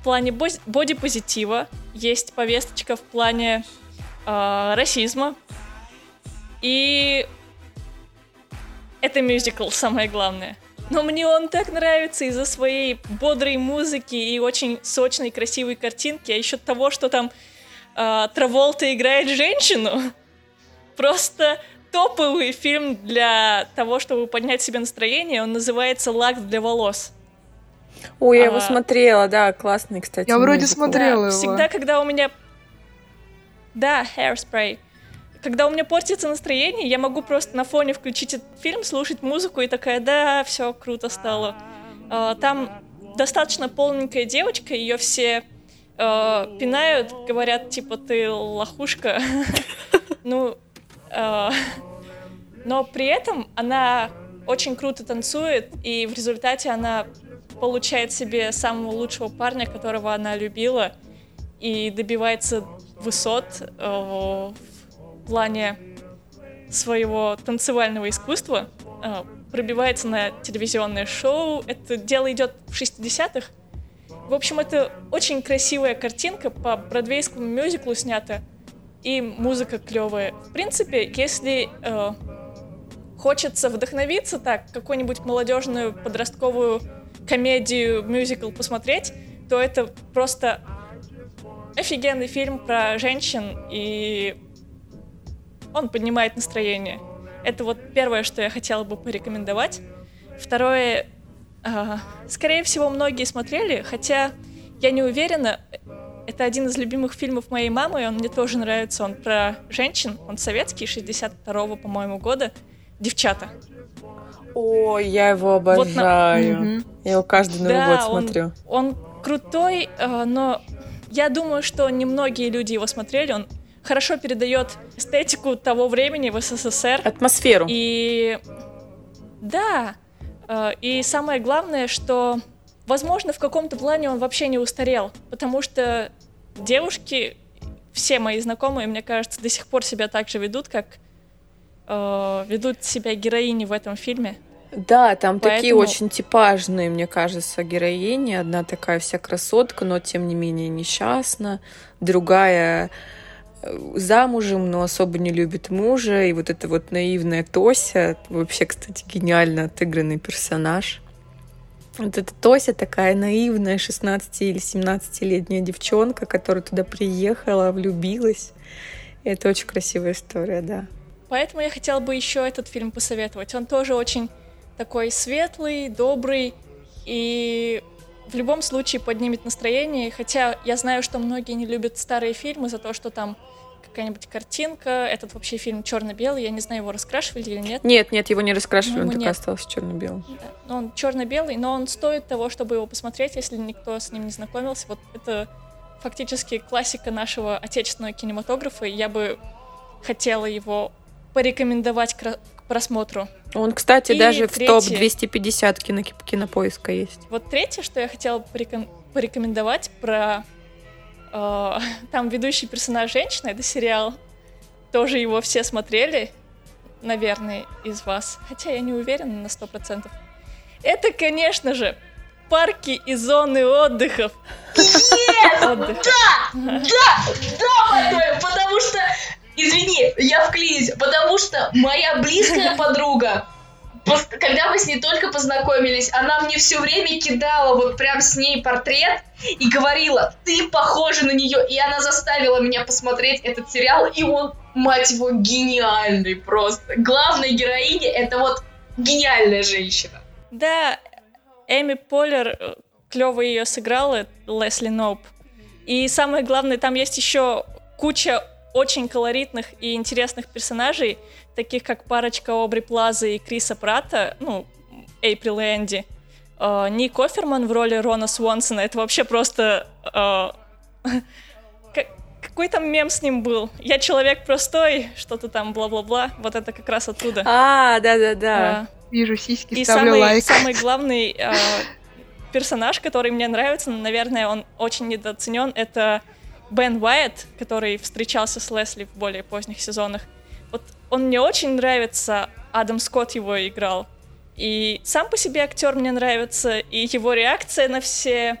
в плане бодипозитива, есть повесточка в плане э, расизма, и это мюзикл, самое главное. Но мне он так нравится из-за своей бодрой музыки и очень сочной, красивой картинки, а еще того, что там э, Траволта играет женщину. Просто топовый фильм для того, чтобы поднять себе настроение. Он называется «Лак для волос». Ой, я его А, смотрела, да, классный, кстати. Я вроде смотрела Да, его. Всегда, когда у меня... Да, Hairspray. Когда у меня портится настроение, я могу просто на фоне включить этот фильм, слушать музыку и такая, да, все круто стало. А, Там достаточно полненькая девочка, ее все э, пинают, говорят, типа, ты лохушка. Ну, э, но при этом она очень круто танцует, и в результате она получает себе самого лучшего парня, которого она любила, и добивается высот в плане своего танцевального искусства, э, пробивается на телевизионное шоу. Это дело идет в 60-х. В общем, это очень красивая картинка, по бродвейскому мюзиклу снята, и музыка клевая. В принципе, если э, хочется вдохновиться так, какую-нибудь молодежную подростковую комедию, мюзикл посмотреть, то это просто офигенный фильм про женщин, и он поднимает настроение. Это вот первое, что я хотела бы порекомендовать. Второе, а, скорее всего, многие смотрели, хотя я не уверена, это один из любимых фильмов моей мамы, и он мне тоже нравится. Он про женщин, он советский, 62-го, по-моему, года. «Девчата». Ой, я его Вот на- обожаю. Мгм. Я его каждый Новый Да, год он- смотрю. Он крутой, э, но я думаю, что немногие люди его смотрели. Он хорошо передает эстетику того времени в СССР. Атмосферу. И да, э, и самое главное, что, возможно, в каком-то плане он вообще не устарел, потому что девушки, все мои знакомые, мне кажется, до сих пор себя так же ведут, как э, ведут себя героини в этом фильме. Да, там такие Поэтому- очень типажные, мне кажется, героини. Одна такая вся красотка, но тем не менее несчастна. Другая замужем, но особо не любит мужа. И вот эта вот наивная Тося, вообще, кстати, гениально отыгранный персонаж. Вот эта Тося такая наивная 16 или 17-летняя девчонка, которая туда приехала, влюбилась. И это очень красивая история, да. Поэтому я хотела бы еще этот фильм посоветовать. Он тоже очень такой светлый, добрый и в любом случае поднимет настроение. Хотя я знаю, что многие не любят старые фильмы за то, что там какая-нибудь картинка. Этот вообще фильм черно-белый. Я не знаю, его раскрашивали или нет. Нет, нет, его не раскрашивали, он По-моему, так остался черно-белым. Да, он черно-белый, но он стоит того, чтобы его посмотреть, если никто с ним не знакомился. Вот это фактически классика нашего отечественного кинематографа, и я бы хотела его порекомендовать просмотру. Он, кстати, И даже в третье. топ-250 кино кинопоиска есть. Вот третье, что я хотела пореком- порекомендовать про... э, там ведущий персонаж женщина, это сериал. Тоже его все смотрели, наверное, из вас. Хотя я не уверена на сто процентов. Это, конечно же, парки и зоны отдыхов. Отдыха. Да, да, да, Матвей, потому что, извини, я вклинюсь, потому что моя близкая подруга, когда мы с ней только познакомились, она мне все время кидала вот прям с ней портрет и говорила, ты похожа на нее, и она заставила меня посмотреть этот сериал, и он, мать его, гениальный просто. Главная героиня это вот гениальная женщина. Да, Эми Поллер клево ее сыграла, Лесли Ноуп. И самое главное, там есть еще куча очень колоритных и интересных персонажей, таких как парочка Обри Плаза и Криса Прата, ну, Эйприл и Энди. Э, Ник Оферман в роли Рона Свонсона, это вообще просто... э, как- Какой там мем с ним был? Я человек простой, что-то там, бла-бла-бла. Вот это как раз оттуда. А, да-да-да. Вижу сиськи, И ставлю самый, лайк. самый главный э, персонаж, который мне нравится, наверное, он очень недооценен, это Бен Уайт, который встречался с Лесли в более поздних сезонах. Вот он мне очень нравится, Адам Скотт его играл. И сам по себе актер мне нравится, и его реакция на все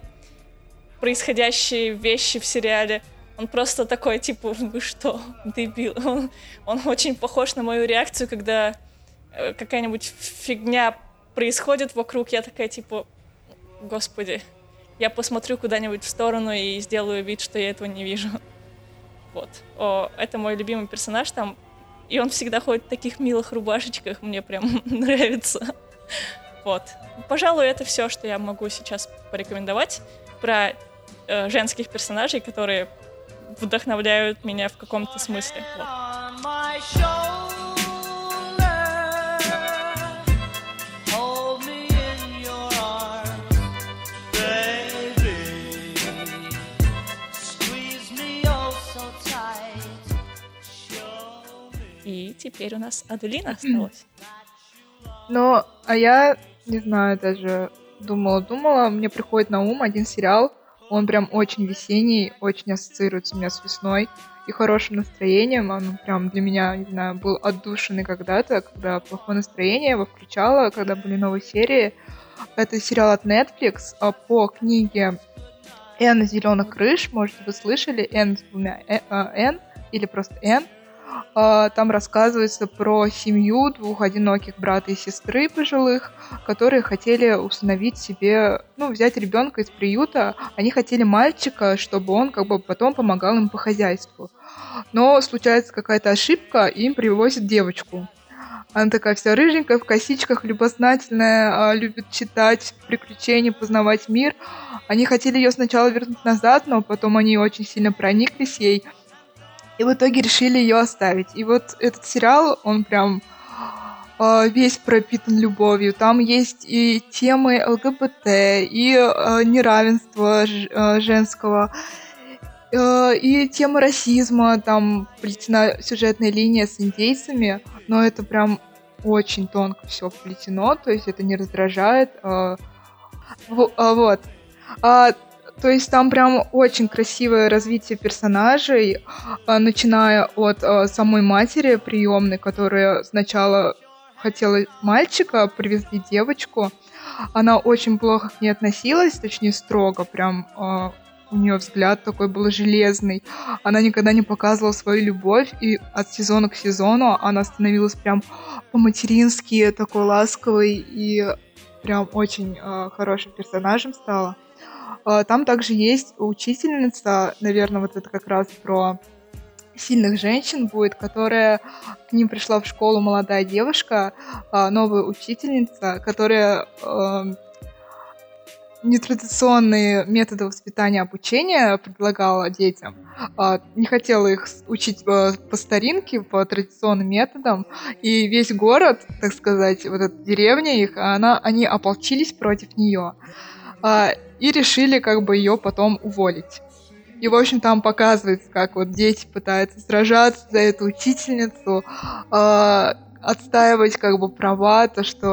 происходящие вещи в сериале. Он просто такой, типа, вы что, дебил? Он, он очень похож на мою реакцию, когда э, какая-нибудь фигня происходит вокруг, я такая, типа, господи, я посмотрю куда-нибудь в сторону и сделаю вид, что я этого не вижу. Вот. О, это мой любимый персонаж там. И он всегда ходит в таких милых рубашечках, мне прям нравится. Вот. Пожалуй, это все, что я могу сейчас порекомендовать про э, женских персонажей, которые вдохновляют меня в каком-то смысле. Вот. Теперь у нас Аделина осталась. Ну, а я не знаю, даже думала-думала, мне приходит на ум один сериал, он прям очень весенний, очень ассоциируется у меня с весной и хорошим настроением, он прям для меня, не знаю, был отдушенный когда-то, когда плохое настроение, его включала, когда были новые серии. Это сериал от Netflix а, по книге Н зеленых крыш, может вы слышали, Н с двумя э, а, Н или просто Н. А, Там рассказывается про семью двух одиноких брата и сестры пожилых, которые хотели установить себе, ну, взять ребенка из приюта. Они хотели мальчика, чтобы он как бы потом помогал им по хозяйству. Но случается какая-то ошибка, и им привозят девочку. Она такая вся рыженькая, в косичках, любознательная, а, любит читать приключения, познавать мир. Они хотели ее сначала вернуть назад, но потом они очень сильно прониклись ей. И в итоге решили ее оставить. И вот этот сериал, он прям а, весь пропитан любовью. Там есть и темы ЛГБТ, и а, неравенства ж- а, женского, э, и тема расизма. Там плетена сюжетная линия с индейцами, но это прям очень тонко все вплетено, то есть это не раздражает. во- Вот. То есть там прям очень красивое развитие персонажей, а, начиная от а, самой матери приемной, которая сначала хотела мальчика, привезли девочку. Она очень плохо к ней относилась, точнее строго, прям у нее взгляд такой был железный. Она никогда не показывала свою любовь, и от сезона к сезону она становилась прям по-матерински такой ласковой и прям очень э, хорошим персонажем стала. Э, там также есть учительница, наверное, вот это как раз про сильных женщин будет, которая к ним пришла в школу молодая девушка, э, новая учительница, которая э, нетрадиционные методы воспитания обучения предлагала детям. А, Не хотела их учить э, по старинке, по традиционным методам. И весь город, так сказать, вот эта деревня их, она, они ополчились против нее. И решили как бы ее потом уволить. И, в общем, там показывается, как вот дети пытаются сражаться за эту учительницу, а, отстаивать как бы права, то, что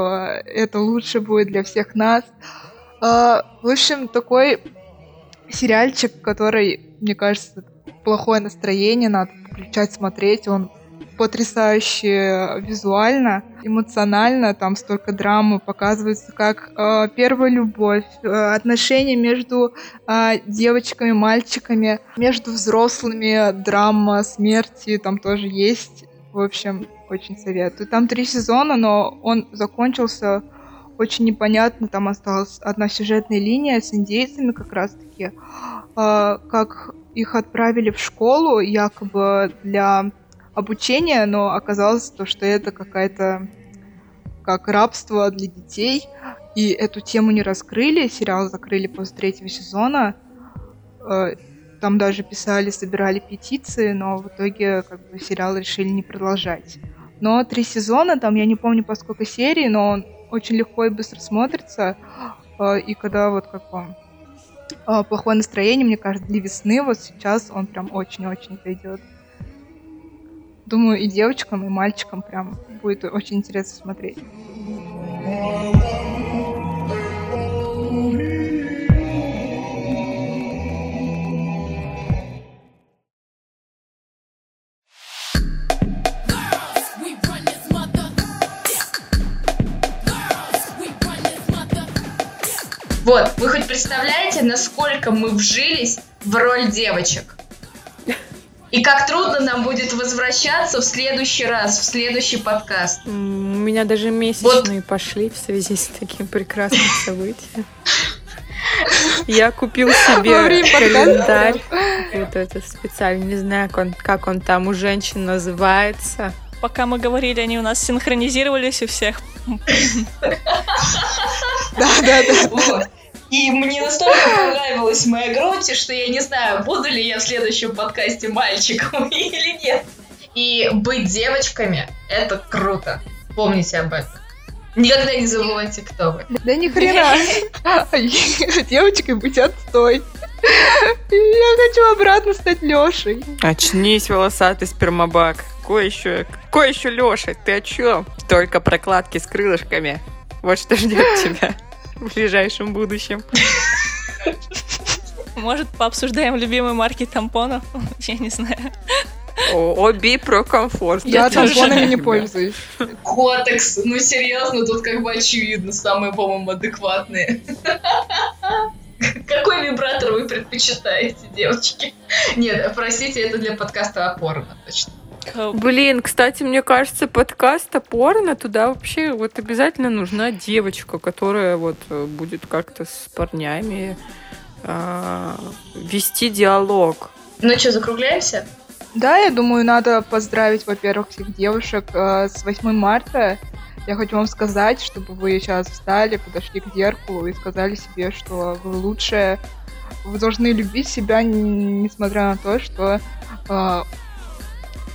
это лучше будет для всех нас. А, в общем, такой сериальчик, который, мне кажется, плохое настроение, надо включать, смотреть. Он потрясающе визуально, эмоционально, там столько драмы, показывается как э, первая любовь, э, отношения между э, девочками, мальчиками, между взрослыми, драма, смерти там тоже есть. В общем, очень советую. Там три сезона, но он закончился очень непонятно. Там осталась одна сюжетная линия с индейцами как раз-таки. А, как их отправили в школу якобы для обучения, но оказалось то, что это какая-то как рабство для детей. И эту тему не раскрыли, сериал закрыли после третьего сезона. Э, Там даже писали, собирали петиции, но в итоге как бы сериал решили не продолжать. Но три сезона, там я не помню по сколько серий, но он очень легко и быстро смотрится. Э, И когда вот как вам э, плохое настроение, мне кажется, для весны вот сейчас он прям очень-очень пойдет. Думаю, и девочкам, и мальчикам прям будет очень интересно смотреть. Вот, вы хоть представляете, насколько мы вжились в роль девочек? И как трудно нам будет возвращаться в следующий раз, в следующий подкаст. У меня даже месячные пошли в связи с таким прекрасным событием. Я купил себе календарь. Вот это специально, не знаю, как он, как он там у женщин называется. Пока мы говорили, они у нас синхронизировались у всех. Да-да-да. Вот. И мне настолько понравилась моя грудь, что я не знаю, буду ли я в следующем подкасте мальчиком или нет. И быть девочками — это круто. Помните об этом. Никогда не забывайте, кто вы. Да ни хрена. Девочкой быть отстой. Я хочу обратно стать Лешей. Очнись, волосатый спермобак. Какой еще, какой еще Леша? Ты о чем? Только прокладки с крылышками. Вот что ждет тебя в ближайшем будущем. Может, пообсуждаем любимые марки тампонов? Я не знаю. О, Оби про комфорт. Я тампонами не пользуюсь. Котекс, ну серьезно, тут как бы очевидно, самые, по-моему, адекватные. Какой вибратор вы предпочитаете, девочки? Нет, простите, это для подкаста опорно, точно. Блин, кстати, мне кажется, подкаст порно туда вообще вот обязательно нужна девочка, которая вот э, будет как-то с парнями а, вести диалог. Ну что, закругляемся? Да, я думаю, надо поздравить, во-первых, всех девушек э, с 8 марта. Я хочу вам сказать, чтобы вы сейчас встали, подошли к зеркалу и сказали себе, что вы лучшая. Вы должны любить себя, несмотря на то, что... э,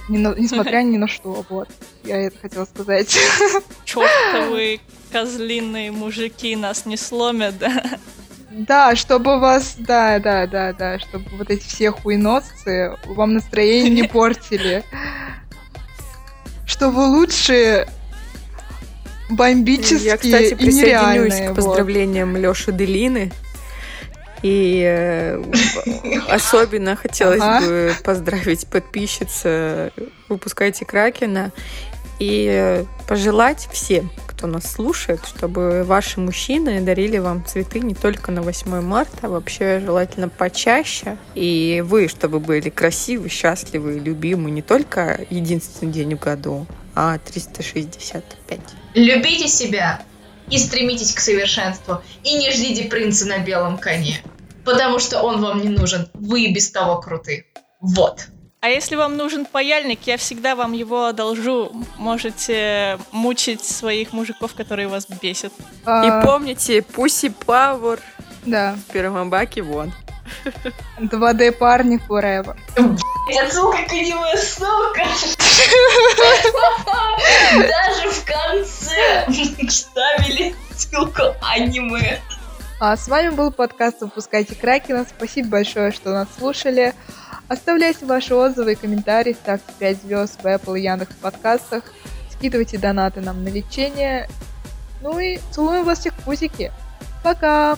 ни на- несмотря ни на что, вот. Я это хотела сказать. Чертовы козлиные мужики нас не сломят, да? Да, чтобы вас, да, да, да, да, чтобы вот эти все хуйносцы вам настроение не портили. Что вы лучшие бомбические Я, кстати, и присоединюсь нереальные. к вот. поздравлениям Лёши Делины. И э, особенно хотелось бы поздравить подписчиц э, «Выпускайте Кракена» И пожелать всем, кто нас слушает, чтобы ваши мужчины дарили вам цветы не только на 8 марта, а вообще желательно почаще. И вы, чтобы были красивы, счастливы, любимы не только единственный день в году, а 365. Любите себя и стремитесь к совершенству. И не ждите принца на белом коне. Потому что он вам не нужен. Вы и без того круты. Вот. А если вам нужен паяльник, я всегда вам его одолжу. Можете мучить своих мужиков, которые вас бесят. А, И помните, Пуси Пауэр Да, в первом баке вон. 2D парни forever. Отсылка к аниме, сука! Даже в конце вставили ссылку аниме. А с вами был подкаст «Выпускайте Кракена». Спасибо большое, что нас слушали. Оставляйте ваши отзывы и комментарии, ставьте 5 звезд в Apple и Яндекс подкастах, скидывайте донаты нам на лечение. Ну и целуем вас всех в пузики. Пока!